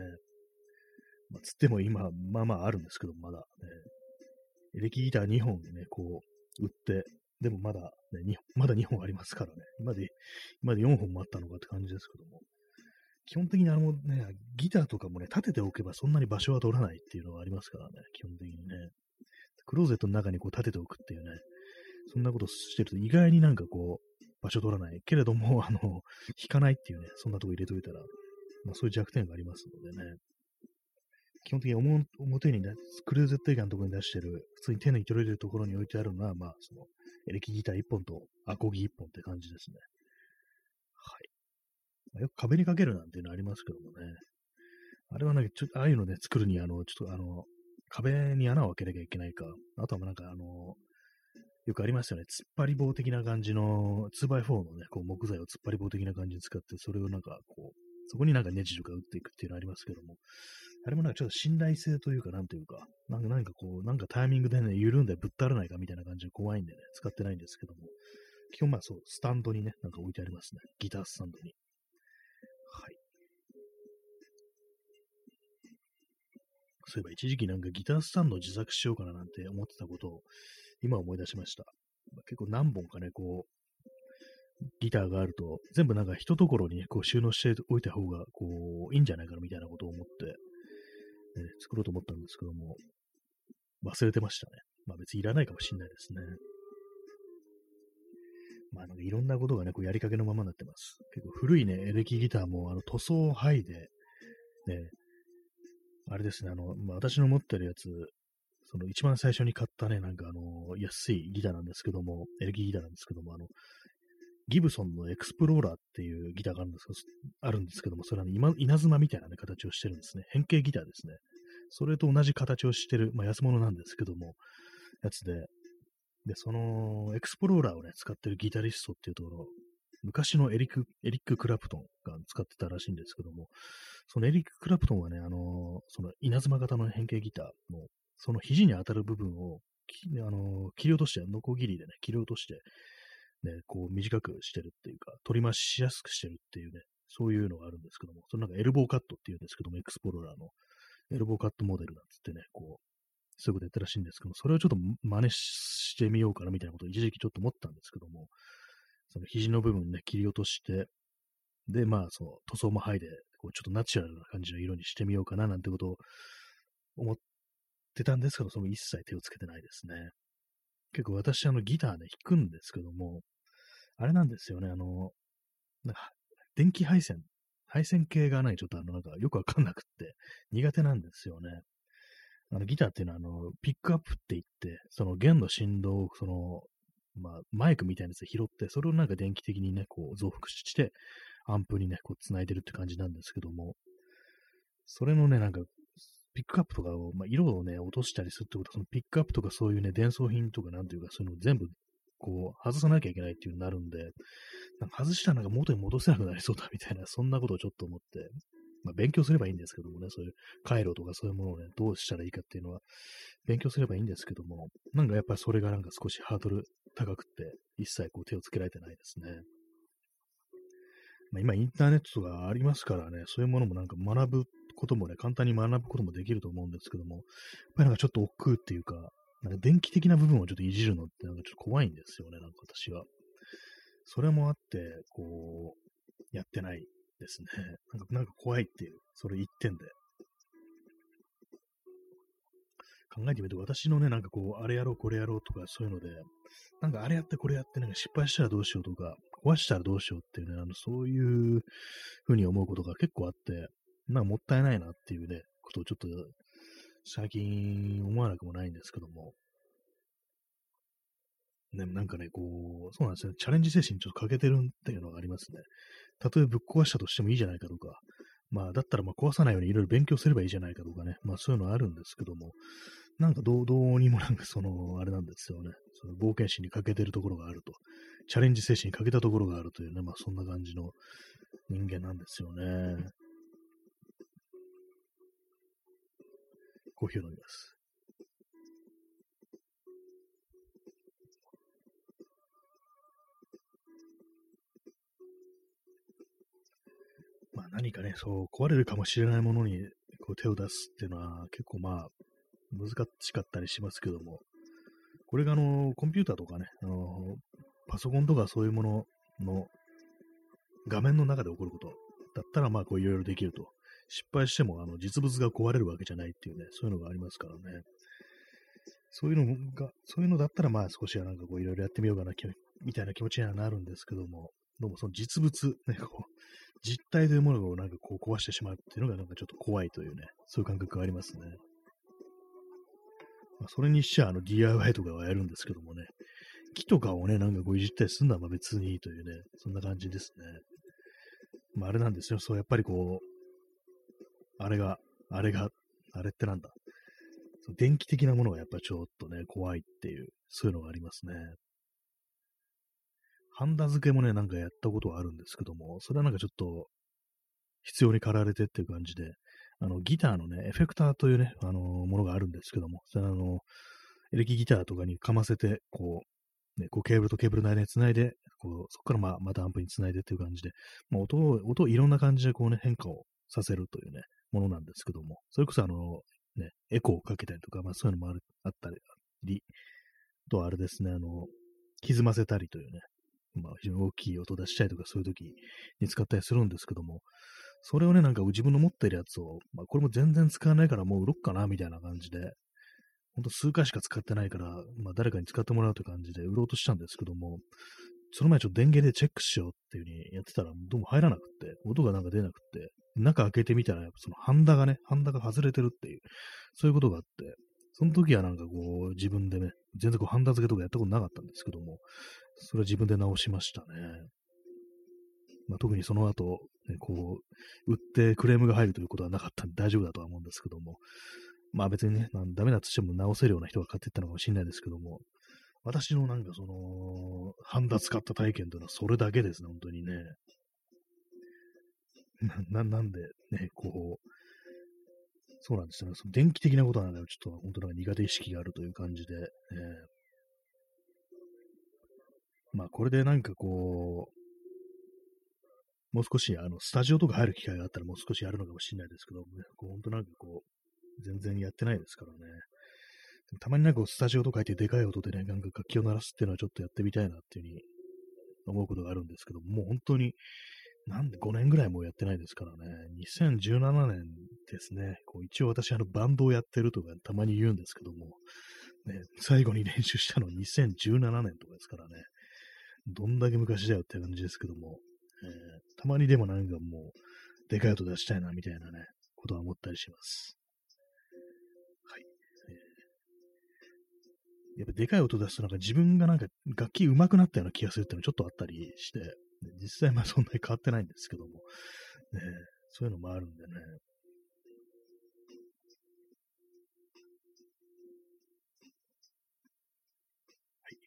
まあ、つっても今、まあまああるんですけど、まだね、エレキギター2本ね、こう、売って、でもまだ、ね、まだ2本ありますからね。今で、今で4本もあったのかって感じですけども。基本的にあのね、ギターとかもね、立てておけばそんなに場所は取らないっていうのがありますからね、基本的にね。クローゼットの中にこう立てておくっていうね、そんなことしてると意外になんかこう、場所取らない。けれども、あの、弾かないっていうね、そんなとこ入れといたら、まあそういう弱点がありますのでね。基本的に表にね、クルーゼット以外のところに出してる、普通に手に取れるところに置いてあるのは、まあ、その、エレキギター1本とアコギ1本って感じですね。はい。まあ、よく壁にかけるなんていうのありますけどもね。あれはなんか、ちょっと、ああいうのね、作るに、あの、ちょっとあの、壁に穴を開けなきゃいけないか。あとはなんか、あの、よくありますよね。突っ張り棒的な感じの、2x4 のね、こう木材を突っ張り棒的な感じに使って、それをなんか、こう、そこになんかネジとか打っていくっていうのありますけども、あれもなんかちょっと信頼性というか、なんというか、なんかなんかこう、なんかタイミングでね、緩んでぶったらないかみたいな感じで怖いんでね、使ってないんですけども、基本まあそう、スタンドにね、なんか置いてありますね。ギタースタンドに。そういえば一時期なんかギタースタンドを自作しようかななんて思ってたことを今思い出しました。結構何本かね、こう、ギターがあると、全部なんか一ところに、こう収納しておいた方が、こう、いいんじゃないかなみたいなことを思って、ね、作ろうと思ったんですけども、忘れてましたね。まあ別にいらないかもしれないですね。まあなんかいろんなことがね、こうやりかけのままになってます。結構古いね、エレキギターもあの塗装を剥いで、ね、あれですね、あの、まあ、私の持ってるやつ、その一番最初に買ったね、なんかあの、安いギターなんですけども、エレキギターなんですけども、あの、ギブソンのエクスプローラーっていうギターがあるんですけど、あるんですけども、それは、ね、稲妻みたいな、ね、形をしてるんですね。変形ギターですね。それと同じ形をしてる、まあ、安物なんですけども、やつで、で、その、エクスプローラーをね、使ってるギタリストっていうところ、昔のエリック、エリック・クラプトンが使ってたらしいんですけども、そのエリック・クラプトンはね、あの、その稲妻型の変形ギターの、その肘に当たる部分を、あの、切り落として、ノコギリでね、切り落として、ね、こう短くしてるっていうか、取り回しやすくしてるっていうね、そういうのがあるんですけども、そのなんかエルボーカットっていうんですけども、エクスプローラーのエルボーカットモデルなんつってね、こう、そういうことやってるらしいんですけども、それをちょっと真似してみようかなみたいなことを一時期ちょっと思ったんですけども、その肘の部分ね、切り落として、で、まあ、その塗装も剥いで、こうちょっとナチュラルな感じの色にしてみようかななんてことを思ってたんですけど、その一切手をつけてないですね。結構私、あの、ギターね、弾くんですけども、あれなんですよね、あの、なんか、電気配線、配線系がない、ちょっとあの、なんか、よくわかんなくって、苦手なんですよね。あの、ギターっていうのは、あの、ピックアップって言って、その弦の振動を、その、まあ、マイクみたいなやつで拾って、それをなんか電気的にね、こう増幅して、アンプにね、こう繋いでるって感じなんですけども、それのね、なんか、ピックアップとかを、まあ、色をね、落としたりするってことは、そのピックアップとかそういうね、伝送品とかなんていうか、そういうのを全部、こう、外さなきゃいけないっていうになるんで、なんか外したらなんか元に戻せなくなりそうだみたいな、そんなことをちょっと思って、まあ、勉強すればいいんですけどもね、そういう回路とかそういうものをね、どうしたらいいかっていうのは、勉強すればいいんですけども、なんかやっぱりそれがなんか少しハードル高くて、一切こう手をつけられてないですね。まあ、今インターネットとかありますからね、そういうものもなんか学ぶこともね、簡単に学ぶこともできると思うんですけども、やっぱりなんかちょっと億劫っていうか、なんか電気的な部分をちょっといじるのってなんかちょっと怖いんですよね、なんか私は。それもあって、こう、やってないですね。なんか、なんか怖いっていう、それ一点で。考えてみると、私のね、なんかこう、あれやろう、これやろうとか、そういうので、なんかあれやって、これやって、なんか失敗したらどうしようとか、壊したらどうしようっていうね、あの、そういうふうに思うことが結構あって、なんかもったいないなっていうね、ことをちょっと、最近思わなくもないんですけども、ね、なんかね、こう、そうなんですよ、チャレンジ精神ちょっと欠けてるっていうのがありますね。たとえぶっ壊したとしてもいいじゃないかとか、まあ、だったらまあ壊さないようにいろいろ勉強すればいいじゃないかとかね、まあそういうのはあるんですけども、なんかどうどうにもなんかその、あれなんですよね、その冒険心に欠けてるところがあると、チャレンジ精神に欠けたところがあるというね、まあそんな感じの人間なんですよね。コーヒーを飲みます。まあ何かね、そう、壊れるかもしれないものにこう手を出すっていうのは結構まあ難しかったりしますけども、これがあの、コンピューターとかね、あの、パソコンとかそういうものの画面の中で起こることだったらまあこういろいろできると。失敗してもあの実物が壊れるわけじゃないっていうね、そういうのがありますからね。そういうのが、そういうのだったらまあ少しはなんかこういろいろやってみようかな、みたいな気持ちにはなるんですけども、どうもその実物、ね、こう、実体というものをなんかこう壊してしまうっていうのがなんかちょっと怖いというね、そういう感覚がありますね。それにしちゃあの DIY とかはやるんですけどもね、木とかをね、なんかこういじったりするのは別にいいというね、そんな感じですね。まああれなんですよ、そうやっぱりこう、あれが、あれが、あれってなんだ。電気的なものがやっぱちょっとね、怖いっていう、そういうのがありますね。ハンダ付けもね、なんかやったことはあるんですけども、それはなんかちょっと、必要に駆られてっていう感じで、あの、ギターのね、エフェクターというね、あのものがあるんですけども、それあの、エレキギターとかにかませて、こう、ね、こうケーブルとケーブルの間に繋いで、こう、そこからまあ、またアンプに繋いでっていう感じで、まあ、音を、音をいろんな感じでこうね、変化をさせるというね、ものなんですけども、それこそあの、ね、エコーをかけたりとか、まあそういうのもあるあったり、とあれですね、あの、歪ませたりというね、まあ、非常に大きい音出したいとかそういう時に使ったりするんですけども、それをね、なんか自分の持ってるやつを、まあ、これも全然使わないからもう売ろっかな、みたいな感じで、ほんと数回しか使ってないから、まあ、誰かに使ってもらうという感じで売ろうとしたんですけども、その前ちょっと電源でチェックしようっていう風にやってたら、どうも入らなくて、音がなんか出なくて、中開けてみたら、そのハンダがね、ハンダが外れてるっていう、そういうことがあって、その時はなんかこう、自分でね、全然こう、ハンダ付けとかやったことなかったんですけども、それは自分で直しましたね。まあ、特にその後、ね、こう、売ってクレームが入るということはなかったんで大丈夫だとは思うんですけども、まあ別にね、ダメだとしても直せるような人が買っていったのかもしれないですけども、私のなんかその、ハンダ使った体験というのはそれだけですね、本当にね。な、なんでね、こう、そうなんですよね。その電気的なことなんだよ。ちょっと本当なんか苦手意識があるという感じで、えー、まあこれでなんかこう、もう少しあのスタジオとか入る機会があったらもう少しやるのかもしれないですけど、ね、こう本当なんかこう、全然やってないですからね。たまになんかスタジオとか入ってでかい音でね、なんか楽器を鳴らすっていうのはちょっとやってみたいなっていうふうに思うことがあるんですけども、もう本当に、なんで5年ぐらいもうやってないですからね。2017年ですね。こう一応私あのバンドをやってるとかたまに言うんですけども、ね、最後に練習したの2017年とかですからね。どんだけ昔だよって感じですけども、えー、たまにでもなんかもう、でかい音出したいなみたいなね、ことは思ったりします。はい。えー、やっぱでかい音出すとなんか自分がなんか楽器上手くなったような気がするっていうのちょっとあったりして、実際まあそんなに変わってないんですけども、ね、そういうのもあるんでね。はい。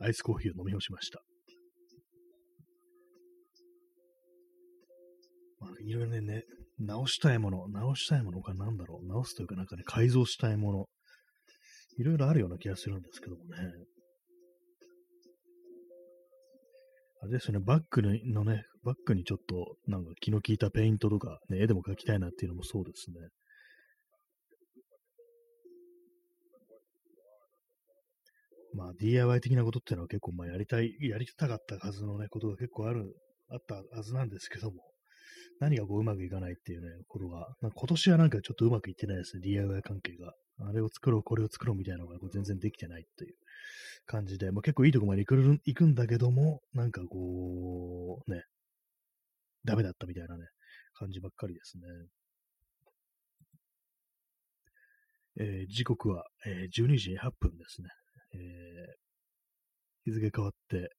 え、アイスコーヒーを飲み干しました。まあ、いろいろね、直したいもの、直したいものかなんだろう、直すというかなんかね、改造したいもの、いろいろあるような気がするんですけどもね。あれですよね、バッグのね、バッグにちょっとなんか気の利いたペイントとか、ね、絵でも描きたいなっていうのもそうですね。まあ DIY 的なことっていうのは結構まあやりたい、やりたかったはずのね、ことが結構ある、あったはずなんですけども、何がこううまくいかないっていうね、ことが、今年はなんかちょっとうまくいってないですね、DIY 関係が。あれを作ろう、これを作ろうみたいなのがこう全然できてないっていう感じで、まあ、結構いいとこまで行く行くんだけども、なんかこう、ね、ダメだったみたいなね、感じばっかりですね。えー、時刻は、えー、12時8分ですね。えー、日付変わって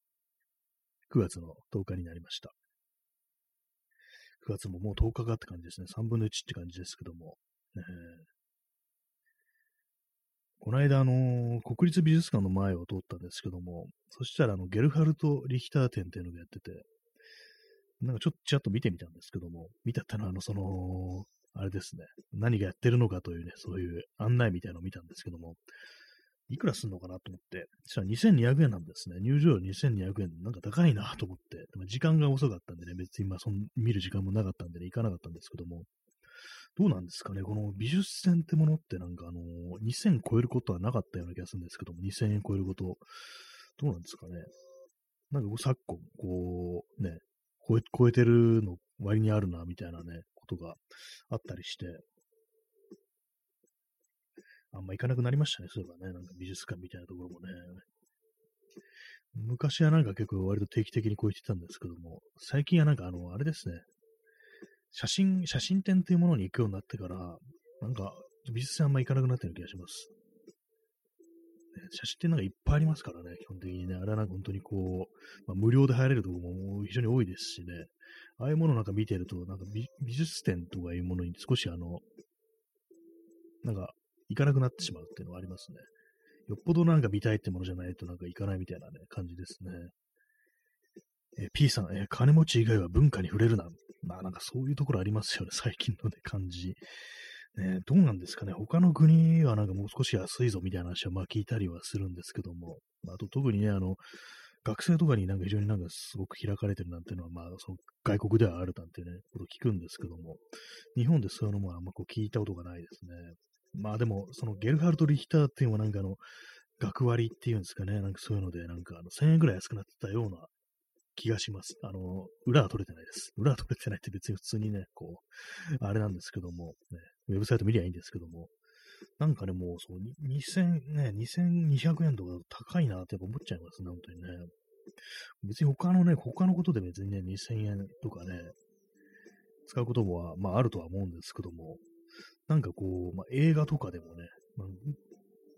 9月の10日になりました。9月ももう10日かって感じですね。3分の1って感じですけども。ね、この間、あのー、国立美術館の前を通ったんですけども、そしたら、あの、ゲルハルト・リヒター展っていうのがやってて、なんかちょっとちらっと見てみたんですけども、見たったのは、あの、その、あれですね、何がやってるのかというね、そういう案内みたいなのを見たんですけども、いくらすんのかなと思って、そしたら2200円なんですね。入場料2200円、なんか高いなと思って、でも時間が遅かったんでね、別にまあそん見る時間もなかったんでね、行かなかったんですけども、どうなんですかね、この美術展ってものってなんかあの、2000超えることはなかったような気がするんですけども、2000円超えること、どうなんですかね。なんか昨今、こう、ね、超え超えてるの割にあるな、みたいなね、ことがあったりして、あんま行かなくなりましたね、そういえばね、なんか美術館みたいなところもね。昔はなんか結構割と定期的にこう言ってたんですけども、最近はなんかあの、あれですね、写真、写真展というものに行くようになってから、なんか美術館あんま行かなくなってる気がします。写真ってなんかいっぱいありますからね、基本的にね。あれはなんか本当にこう、まあ、無料で入れるところも非常に多いですしね。ああいうものなんか見てると、なんか美術展とかいうものに少しあの、なんか行かなくなってしまうっていうのはありますね。よっぽどなんか見たいってものじゃないとなんか行かないみたいなね、感じですね。え P さん、え金持ち以外は文化に触れるな。まあなんかそういうところありますよね、最近のね、感じ。ね、どうなんですかね。他の国はなんかもう少し安いぞみたいな話はまあ聞いたりはするんですけども、あと特にね、あの、学生とかになんか非常になんかすごく開かれてるなんていうのは、まあ、その外国ではあるなんてね、こと聞くんですけども、日本でそういうのもあんまこう聞いたことがないですね。まあでも、そのゲルハルト・リヒターっていうのはなんかあの、学割っていうんですかね、なんかそういうので、なんかあの1000円ぐらい安くなってたような気がします。あの、裏は取れてないです。裏は取れてないって別に普通にね、こう、あれなんですけども、ね、ウェブサイト見りゃいいんですけども、なんかね、もうそう、2000、ね、2200円とか高いなってやっぱ思っちゃいますね、本当にね。別に他のね、他のことで別にね、2000円とかね、使うことも、まあ、あるとは思うんですけども、なんかこう、まあ、映画とかでもね、まあ、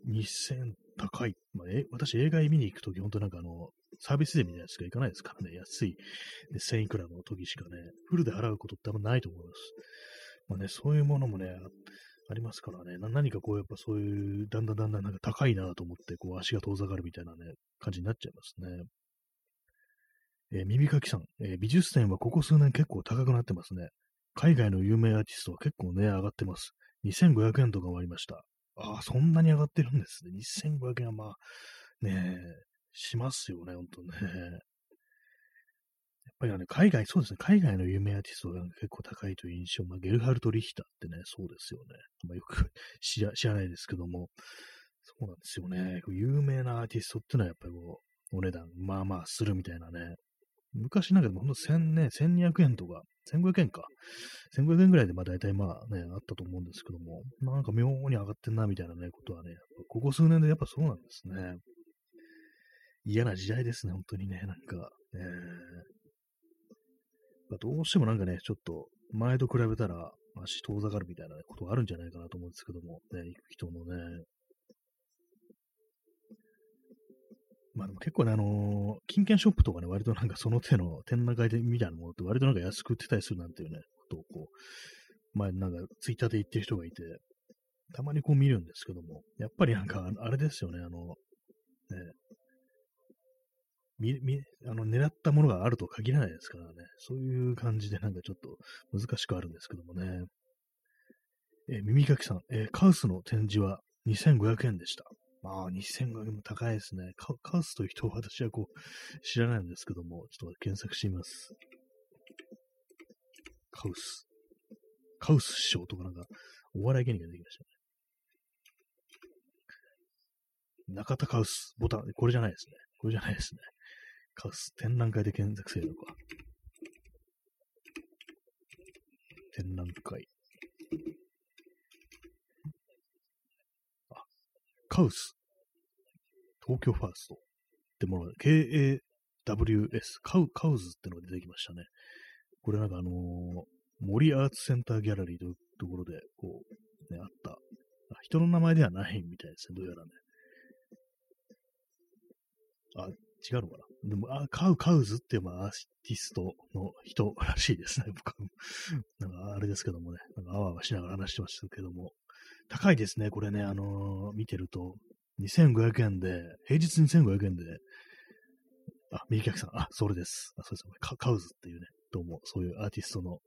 2000高い。まあ、え私映画見に行くとき、本当なんかあの、サービスでみたいなやつしか行かないですからね、安い、ね、1000いくらの時しかね、フルで払うことってあんまないと思います。まあね、そういうものもね、ありますからね、何かこう、やっぱそういう、だんだんだんだんなんか高いなと思って、こう、足が遠ざかるみたいなね、感じになっちゃいますね。えー、耳かきさん、えー、美術展はここ数年結構高くなってますね。海外の有名アーティストは結構ね、上がってます。2500円とかもありました。ああ、そんなに上がってるんですね。2500円はまあ、ねえ、しますよね、ほんとね。やっぱりね、海外、そうですね、海外の有名アーティストが結構高いという印象、まあ、ゲルハルト・リヒターってね、そうですよね。まあ、よく 知ら知らないですけども、そうなんですよね。有名なアーティストってのはやっぱりこう、お値段、まあまあするみたいなね。昔なんかでもほんと1000ね、1200円とか、1500円か。1500円ぐらいでまあ大体まあね、あったと思うんですけども、なんか妙に上がってんなみたいなね、ことはね、ここ数年でやっぱそうなんですね。嫌な時代ですね、本当にね、なんか、えー、どうしてもなんかね、ちょっと前と比べたら足遠ざかるみたいなことがあるんじゃないかなと思うんですけども、ね、行く人のね。まあでも結構ね、あのー、金券ショップとかね、割となんかその手の展覧会でみたいなものって割となんか安く売ってたりするなんていうね、ことをこう、前なんかツイッターで言ってる人がいて、たまにこう見るんですけども、やっぱりなんかあれですよね、あの、ね、み、み、あの、狙ったものがあると限らないですからね。そういう感じでなんかちょっと難しくあるんですけどもね。えー、耳かきさん、えー、カウスの展示は2500円でした。まあ、2500円も高いですね。カカウスという人は私はこう、知らないんですけども、ちょっと検索してみます。カウス。カウス師匠とかなんか、お笑い芸人ができましたね。中田カウスボタン、これじゃないですね。これじゃないですね。カウス、展覧会で検索せるのか。展覧会。カウス。東京ファーストってもの、KAWS、カウ、カウズってのが出てきましたね。これなんかあのー、森アーツセンターギャラリーというところで、こう、ね、あったあ。人の名前ではないみたいですね、どうやらね。あ、違うのかなでも、あ、カウ、カウズっていう、まあ、アーティストの人らしいですね、僕なんか、あれですけどもね、なんか、あわあわしながら話してましたけども、高いですね、これね、あのー、見てると、2500円で、平日2500円で、あ、右客さん、あ、それです。あ、そうですね、カウズっていうね、どうも、そういうアーティストの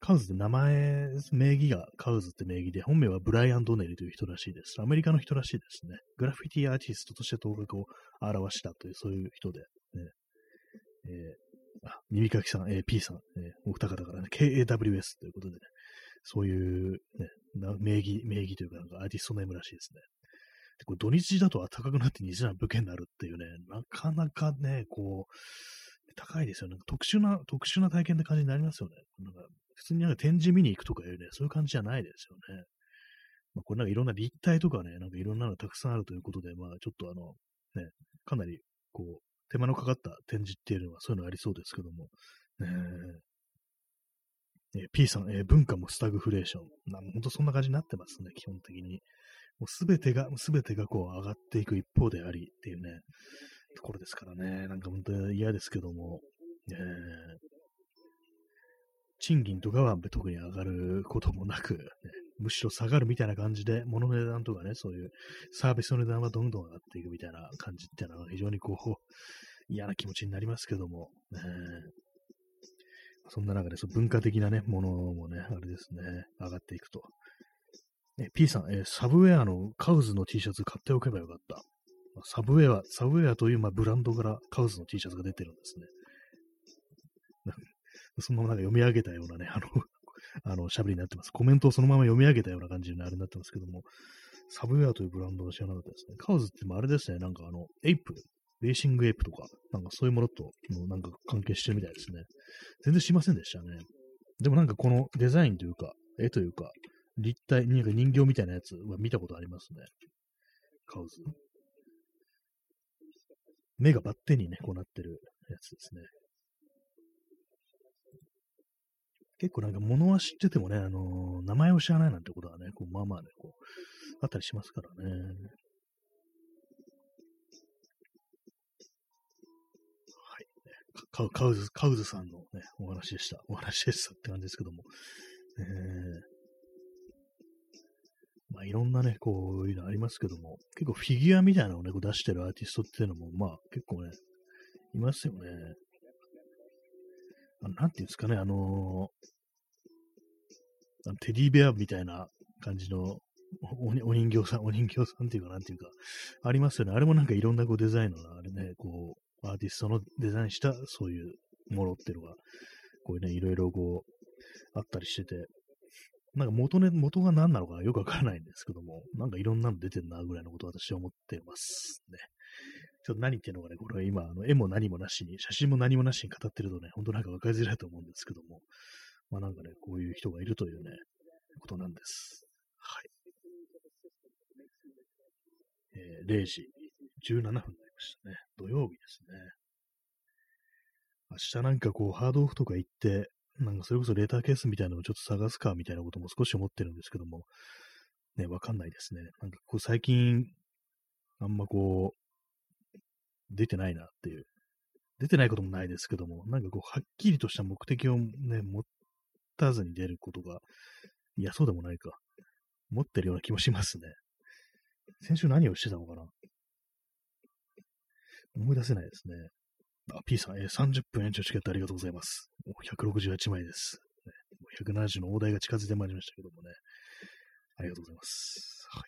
カウズって名前、名義がカウズって名義で、本名はブライアン・ドネリという人らしいです。アメリカの人らしいですね。グラフィティアーティストとして頭角を表したという、そういう人で、ね。えー、あ、耳かきさん、えー、P さん、えー、お二方からね、KAWS ということでね、そういう、ね、名義、名義というか、なんかアーティストネームらしいですね。でこ土日だと暖かくなって西な武家になるっていうね、なかなかね、こう、高いですよね。特殊な、特殊な体験って感じになりますよね。なんか普通になんか展示見に行くとかいうね、そういう感じじゃないですよね。まあ、これなんかいろんな立体とかね、なんかいろんなのたくさんあるということで、まあちょっとあの、ね、かなりこう、手間のかかった展示っていうのはそういうのありそうですけども、ねえー、P さん、えー、文化もスタグフレーション。な本当そんな感じになってますね、基本的に。もうすべてが、すべてがこう上がっていく一方でありっていうね、ところですからね、なんか本当に嫌ですけども、えー、賃金とかは特に上がることもなく、ね、むしろ下がるみたいな感じで、物の値段とかね、そういうサービスの値段はどんどん上がっていくみたいな感じっていうのは非常にこう、嫌な気持ちになりますけども、ね、そんな中でその文化的なね、ものもね、あれですね、上がっていくと。え P さん、えサブウェアのカウズの T シャツ買っておけばよかった。サブウェア、サブウェアという、まあ、ブランドからカウズの T シャツが出てるんですね。そのままなんか読み上げたようなね、あのあの、喋りになってます。コメントをそのまま読み上げたような感じのあれになってますけども、サブウェアというブランドを知らなかったですね。カウズってもあれですね、なんかあの、エイプ、ベイシングエイプとか、なんかそういうものと、なんか関係してるみたいですね。全然知りませんでしたね。でもなんかこのデザインというか、絵というか、立体、なんか人形みたいなやつは見たことありますね。カウズ。目がバッテンにね、こうなってるやつですね。結構なんか物は知っててもね、あのー、名前を知らないなんてことはね、こうまあまあね、こう、あったりしますからね。カウカウズ、カウズさんのね、お話でした。お話でしたって感じですけども。えーまあ、いろんなね、こういうのありますけども、結構フィギュアみたいなのをね、こう出してるアーティストっていうのも、まあ、結構ね、いますよね。あのなんていうんですかね、あのー、テディベアみたいな感じのおお人形さん、お人形さんっていうか、なんていうか、ありますよね。あれもなんかいろんなこうデザインの、あれね、こう、アーティストのデザインしたそういうものっていうのが、こういうね、いろいろこう、あったりしてて、なんか元ね、元が何なのかよくわからないんですけども、なんかいろんなの出てるなぐらいのことを私は思ってますね。ちょっと何言ってるのかね、これは今、あの絵も何もなしに、写真も何もなしに語ってるとね、ほんとなんかわかりづらいと思うんですけども、まあなんかね、こういう人がいるというね、ことなんです。はい。えー、0時17分ましたね。土曜日ですね。明日なんかこう、ハードオフとか行って、なんかそれこそレーターケースみたいなのをちょっと探すかみたいなことも少し思ってるんですけども、ね、わかんないですね。なんかこう最近、あんまこう、出てないなっていう。出てないこともないですけども、なんかこう、はっきりとした目的をね、持たずに出ることが、いや、そうでもないか。持ってるような気もしますね。先週何をしてたのかな？思い出せないですね。あ、P さん、えー、30分延長チケットありがとうございます。もう168枚です。ね、170の大台が近づいてまいりましたけどもね。ありがとうございます。はい。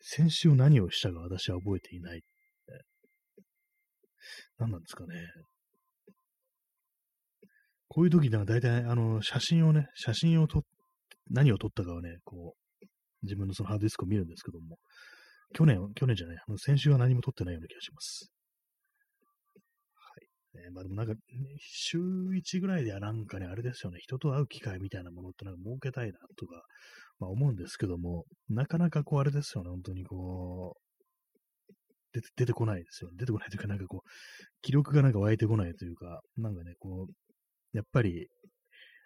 先週何をしたか私は覚えていない。ね、何なんですかね。こういう時、なんか大体、あの、写真をね、写真を撮っ、何を撮ったかはね、こう、自分のそのハードディスクを見るんですけども、去年、去年じゃない、あの先週は何も撮ってないような気がします。ね、まあでもなんか、ね、週1ぐらいではなんかね、あれですよね、人と会う機会みたいなものってなんか設けたいなとか、まあ思うんですけども、なかなかこうあれですよね、本当にこう、出て出てこないですよね。出てこないというか、なんかこう、記録がなんか湧いてこないというか、なんかね、こう、やっぱり、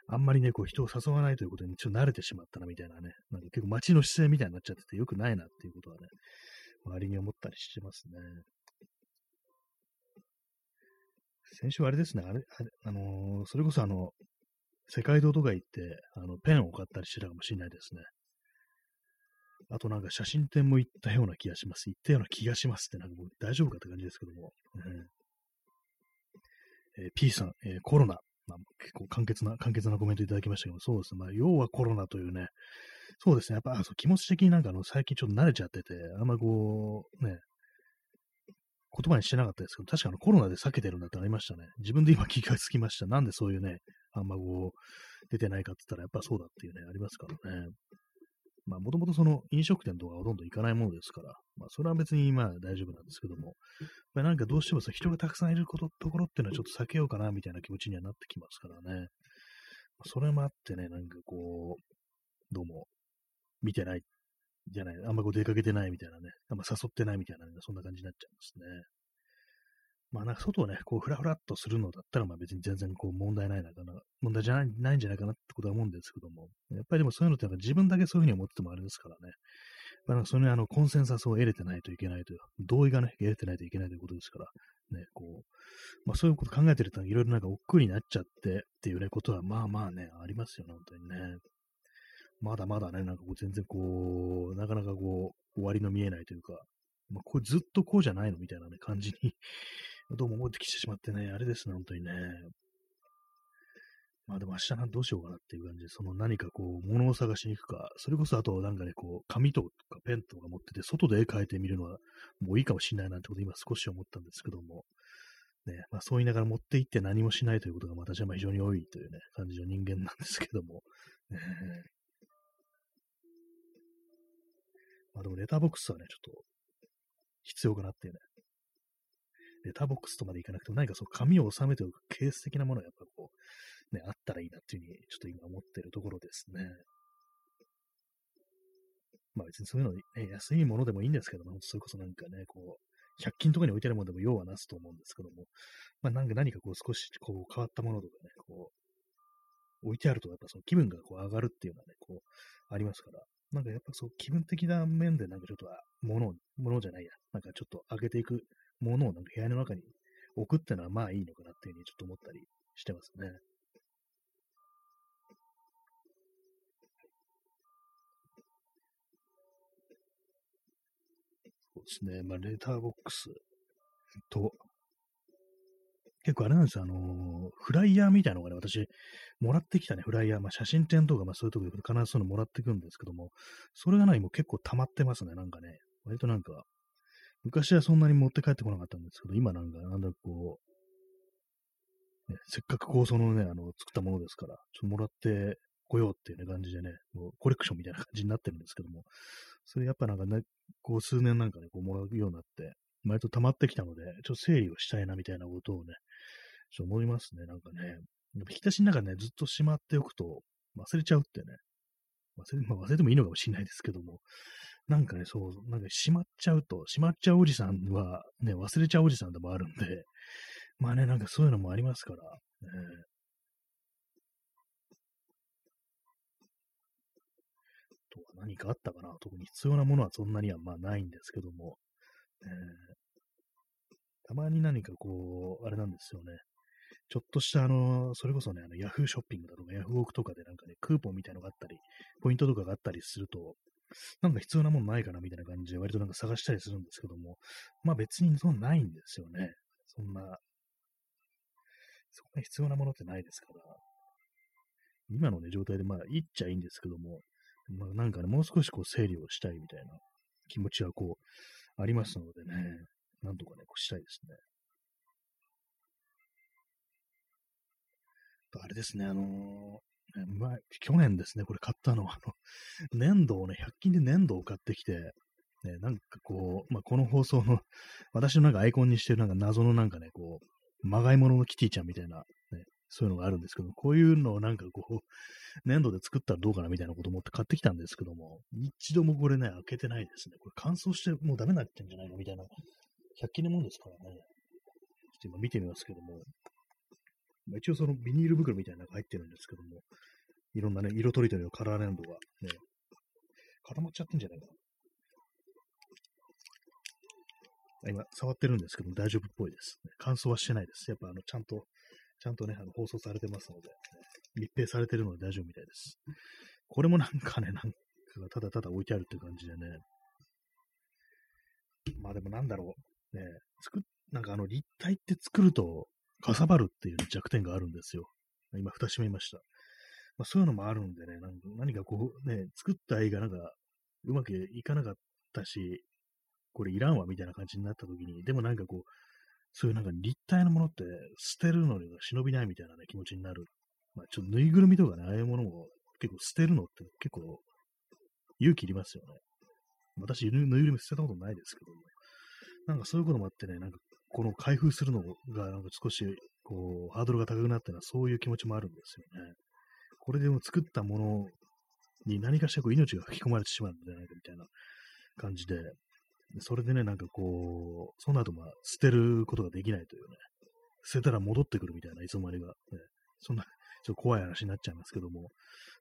あんまりね、こう人を誘わないということにちょっと慣れてしまったなみたいなね、なんか結構街の姿勢みたいになっちゃっててよくないなっていうことはね、周りに思ったりしてますね。先週あれですね、あれ、ああのー、それこそあの、世界堂とか行って、あの、ペンを買ったりしてたかもしれないですね。あとなんか写真展も行ったような気がします。行ったような気がしますって、なんかもう大丈夫かって感じですけども。えー、P さん、えー、コロナ、まあ、結構簡潔な、簡潔なコメントいただきましたけど、そうですね。まあ、要はコロナというね、そうですね。やっぱ、そう気持ち的になんかあの、最近ちょっと慣れちゃってて、あんまこう、ね、言葉にしてなかったですけど、確かのコロナで避けてるんだってありましたね。自分で今気がつきました。なんでそういうね、あんまこう、出てないかって言ったらやっぱそうだっていうね、ありますからね。まあ、もともとその飲食店とかほとんど行かないものですから、まあ、それは別にまあ大丈夫なんですけども、まあ、なんかどうしてもさ、人がたくさんいることところっていうのはちょっと避けようかなみたいな気持ちにはなってきますからね。それもあってね、なんかこう、どうも、見てない、じゃない、あんまこう出かけてないみたいなね、あんま誘ってないみたいなね、そんな感じになっちゃいますね。まあなんか外をね、こうふらふらっとするのだったら、まあ別に全然こう問題ないのかな、問題じゃないないんじゃないかなってことは思うんですけども、やっぱりでもそういうのってなんか自分だけそういうふうに思っててもあれですからね、まあ、なんかそれにあのコンセンサスを得れてないといけないという、同意がね、得れてないといけないということですから、ね、こう、まあそういうこと考えてるといろいろなんか億劫になっちゃってっていうね、ことはまあまあね、ありますよね、本当にね。まだまだね、なんかこう全然こう、なかなかこう、終わりの見えないというか、まあ、これずっとこうじゃないのみたいなね、感じにどうも思ってきてしまってね、あれですね、本当にね。まあでも明日どうしようかなっていう感じで、その何かこう、物を探しに行くか、それこそあとなんかね、こう、紙とかペンとか持ってて、外で絵描いてみるのはもういいかもしれないなってこと今少し思ったんですけども、ね、まあそう言いながら持って行って何もしないということが私はまあ非常に多いというね、感じの人間なんですけども、ね、まあでもレターボックスはね、ちょっと必要かなっていうね、レターボックスとまでいかなくても、何かその紙を収めておくケース的なものがやっぱこう、ね、あったらいいなっていうふうに、ちょっと今思ってるところですね。まあ別にそういうの、ね、安いものでもいいんですけども、それこそなんかね、こう、100均とかに置いてあるものでも用はなすと思うんですけども、まあなんか何かこう少しこう変わったものとかね、こう、置いてあるとやっぱその気分がこう上がるっていうのはね、こう、ありますから、なんかやっぱそう気分的な面でなんかちょっとは、物、物じゃないや、なんかちょっと上げていくものをなんか部屋の中に置くってのはまあいいのかなっていうふうにちょっと思ったりしてますね。そうですね。まあ、レターボックスと、結構あれなんですよ、あのー、フライヤーみたいなのがね、私、もらってきたね、フライヤー、まあ、写真展とか、まあ、そういうところで必ずそういうのもらってくんですけども、それがないもう結構溜まってますね、なんかね。割となんか、昔はそんなに持って帰ってこなかったんですけど、今なんか、なんだこう、ね、せっかくこう、そのね、あの、作ったものですから、ちょっともらってこようっていうね、感じでね、もうコレクションみたいな感じになってるんですけども、それやっぱなんかね、こう、数年なんかね、こう、もらうようになって、割と溜まってきたので、ちょっと整理をしたいなみたいなことをね、ちょっと思いますね、なんかね。引き出しの中ね、ずっとしまっておくと忘れちゃうってね、忘れ,、まあ、忘れてもいいのかもしれないですけども、なんかね、そう、なんかしまっちゃうと、しまっちゃうおじさんは、ね、忘れちゃうおじさんでもあるんで、まあね、なんかそういうのもありますから、ね、とは何かあったかな？特に必要なものはそんなにはまあないんですけども、えー、たまに何かこう、あれなんですよね。ちょっとしたあの、それこそね、あの、ヤフーショッピングだとか、ヤフーオークとかでなんかね、クーポンみたいのがあったり、ポイントとかがあったりすると、なんか必要なものないかなみたいな感じで割となんか探したりするんですけども、まあ別にそんないんですよね。そんな、そんな必要なものってないですから。今のね、状態でまあいっちゃいいんですけども、まあなんかね、もう少しこう整理をしたいみたいな気持ちはこう、ありますのでね、なんとかね、こうしたいですね。あれですね、あのーまあ、去年ですね、これ買ったのは、あの、粘土をね、100均で粘土を買ってきて、ね、なんかこう、まあ、この放送の、私のなんかアイコンにしてるなんか謎のなんかね、こう、まがいもののキティちゃんみたいな、ね、そういうのがあるんですけど、こういうのをなんかこう、粘土で作ったらどうかなみたいなこと思って買ってきたんですけども、一度もこれね、開けてないですね。これ乾燥してもうダメになってんじゃないのみたいな、100均のもんですからね。ちょっと今見てみますけども、一応そのビニール袋みたいなのが入ってるんですけども、いろんなね、色とりどりのカラー粘土がね、固まっちゃってんじゃないかな。今、触ってるんですけども大丈夫っぽいです。乾燥はしてないです。やっぱ、あの、ちゃんと、ちゃんとね、あの放送されてますので、密閉されてるので大丈夫みたいです。これもなんかね、なんかただただ置いてあるっていう感じでね。まあでもなんだろう。ね、作っ、なんかあの立体って作ると、かさばるっていう弱点があるんですよ。今、蓋閉めました。まあ、そういうのもあるんでね、なんか何かこうね、作った絵がなんかうまくいかなかったし、これいらんわみたいな感じになった時に、でもなんかこう、そういうなんか立体のものって捨てるのには忍びないみたいなね、気持ちになる。まあちょっとぬいぐるみとかね、ああいうものも結構捨てるのって結構勇気いりますよね。私、ぬいぐるみ捨てたことないですけども、なんかそういうこともあってね、なんかこの開封するのがなんか少しこうハードルが高くなってるのはそういう気持ちもあるんですよね。これでも作ったものに何かしらこう命が吹き込まれてしまうんじゃないかみたいな感じで、それでね、なんかこう、その後まあ捨てることができないというね、捨てたら戻ってくるみたいな、いつの間にか、ね、そんな、ちょっと怖い話になっちゃいますけども、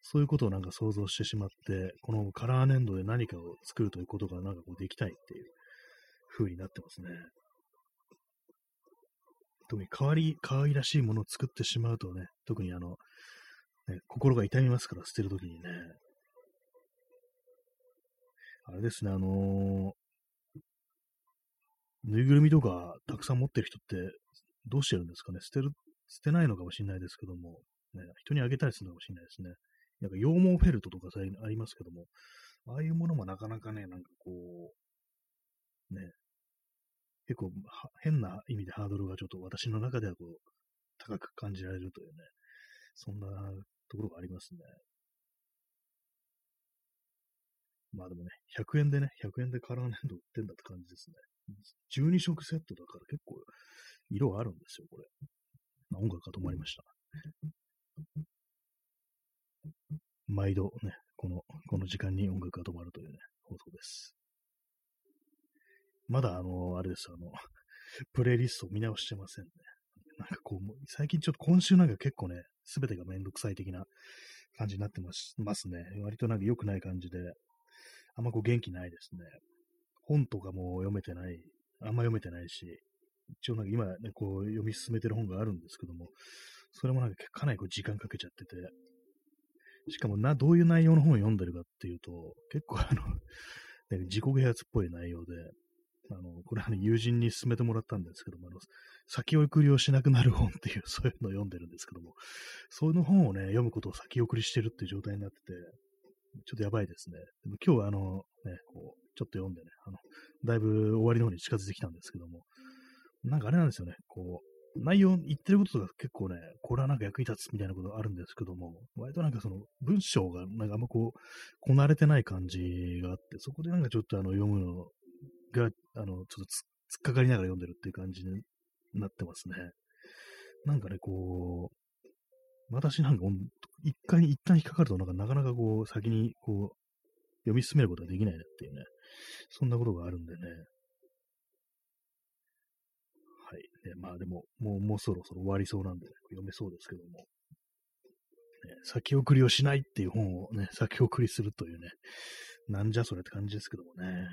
そういうことをなんか想像してしまって、このカラー粘土で何かを作るということがなんかこうできたいっていう風になってますね。特に可愛い、可愛らしいものを作ってしまうとね、特にあの、ね、心が痛みますから、捨てるときにね。あれですね、あのー、ぬいぐるみとかたくさん持ってる人ってどうしてるんですかね？捨てる、捨てないのかもしれないですけども、ね、人にあげたりするのかもしれないですね。なんか羊毛フェルトとかさありますけども、ああいうものもなかなかね、なんかこう、ね、結構変な意味でハードルがちょっと私の中ではこう、高く感じられるというね、そんなところがありますね。まあでもね、100円でね、100円でカラー粘土売ってんだって感じですね。12色セットだから結構色あるんですよ、これ。まあ、音楽が止まりました。毎度ね、この、この時間に音楽が止まるというね、放送です。まだあの、あれです、あの、プレイリストを見直してませんね。なんかこう、最近ちょっと今週なんか結構ね、すべてがめんどくさい的な感じになってますね。割となんか良くない感じで、あんまこう元気ないですね。本とかも読めてない、あんま読めてないし、一応なんか今ね、こう読み進めてる本があるんですけども、それもなんかかなりこう時間かけちゃってて、しかもな、どういう内容の本を読んでるかっていうと、結構あの、自己啓発っぽい内容で、あの、これはね、友人に勧めてもらったんですけども、あの、先送りをしなくなる本っていう、そういうのを読んでるんですけども、その本をね、読むことを先送りしてるっていう状態になってて、ちょっとやばいですね。でも今日はあの、ね、こう、ちょっと読んでね、あの、だいぶ終わりの方に近づいてきたんですけども、なんかあれなんですよね、こう、内容、言ってることが結構ね、これはなんか役に立つみたいなことあるんですけども、割となんかその文章がなんかあんまこう、こなれてない感じがあって、そこでなんかちょっとあの読むのが、あの、ちょっと突っかかりながら読んでるっていう感じになってますね。なんかね、こう、私なんか、一回、一旦引っかかると、なんかなかなかこう、先にこう、読み進めることができないなっていうね、そんなことがあるんでね。はい。ね、まあでも、もう、もうそろそろ終わりそうなんで、読めそうですけども。ね、先送りをしないっていう本をね、先送りするというね、なんじゃそれって感じですけどもね。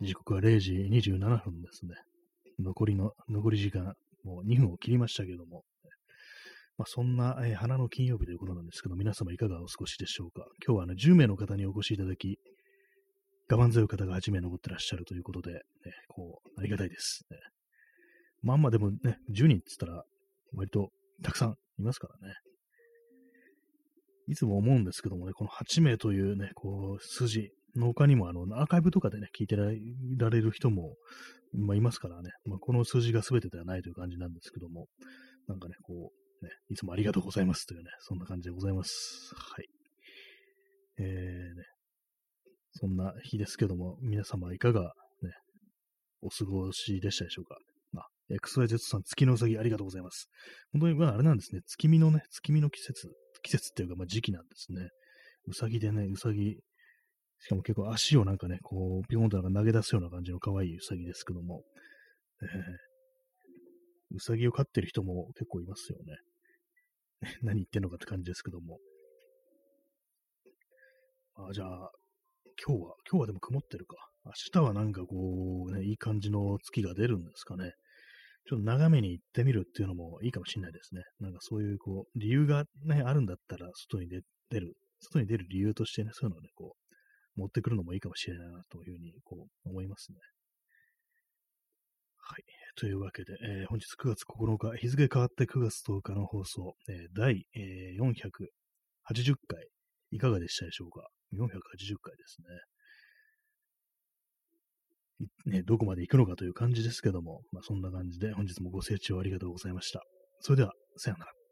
時刻は0時27分ですね。残りの、残り時間、もう2分を切りましたけども、まあ、そんな、えー、花の金曜日ということなんですけど、皆様いかがお過ごしでしょうか。今日はあの10名の方にお越しいただき、我慢強い方が8名残ってらっしゃるということで、ね、こう、ありがたいです、ね。まあまあでもね、10人って言ったら、割とたくさんいますからね。いつも思うんですけどもね、この8名というね、こう、数字、の他にもあのアーカイブとかでね、聞いてられる人も、まあ、いますからね、まあ、この数字が全てではないという感じなんですけども、なんかね、こう、ね、いつもありがとうございますというね、そんな感じでございます。はい。えー、ね、そんな日ですけども、皆様いかが、ね、お過ごしでしたでしょうか。まあ、XYZ さん、月のうさぎありがとうございます。本当に、まあ、あれなんですね、月見のね、月見の季節、季節っていうか、まあ、時期なんですね。うさぎでね、うさぎ、しかも結構足をなんかね、こう、ピョンとなんか投げ出すような感じの可愛いウサギですけども、えー、ウサギを飼ってる人も結構いますよね。何言ってんのかって感じですけども。あじゃあ、今日は、今日はでも曇ってるか。明日はなんかこう、ね、いい感じの月が出るんですかね。ちょっと長めに行ってみるっていうのもいいかもしれないですね。なんかそういうこう、理由がね、あるんだったら、外に出る、外に出る理由としてね、そういうのをね、こう、持ってくるのもいいかもしれないなというふうにこう思いますね。はい。というわけで、えー、本日9月9日、日付変わって9月10日の放送、えー、第、えー、480回、いかがでしたでしょうか ?480 回ですね。ね、どこまで行くのかという感じですけども、まあ、そんな感じで本日もご清聴ありがとうございました。それでは、さようなら。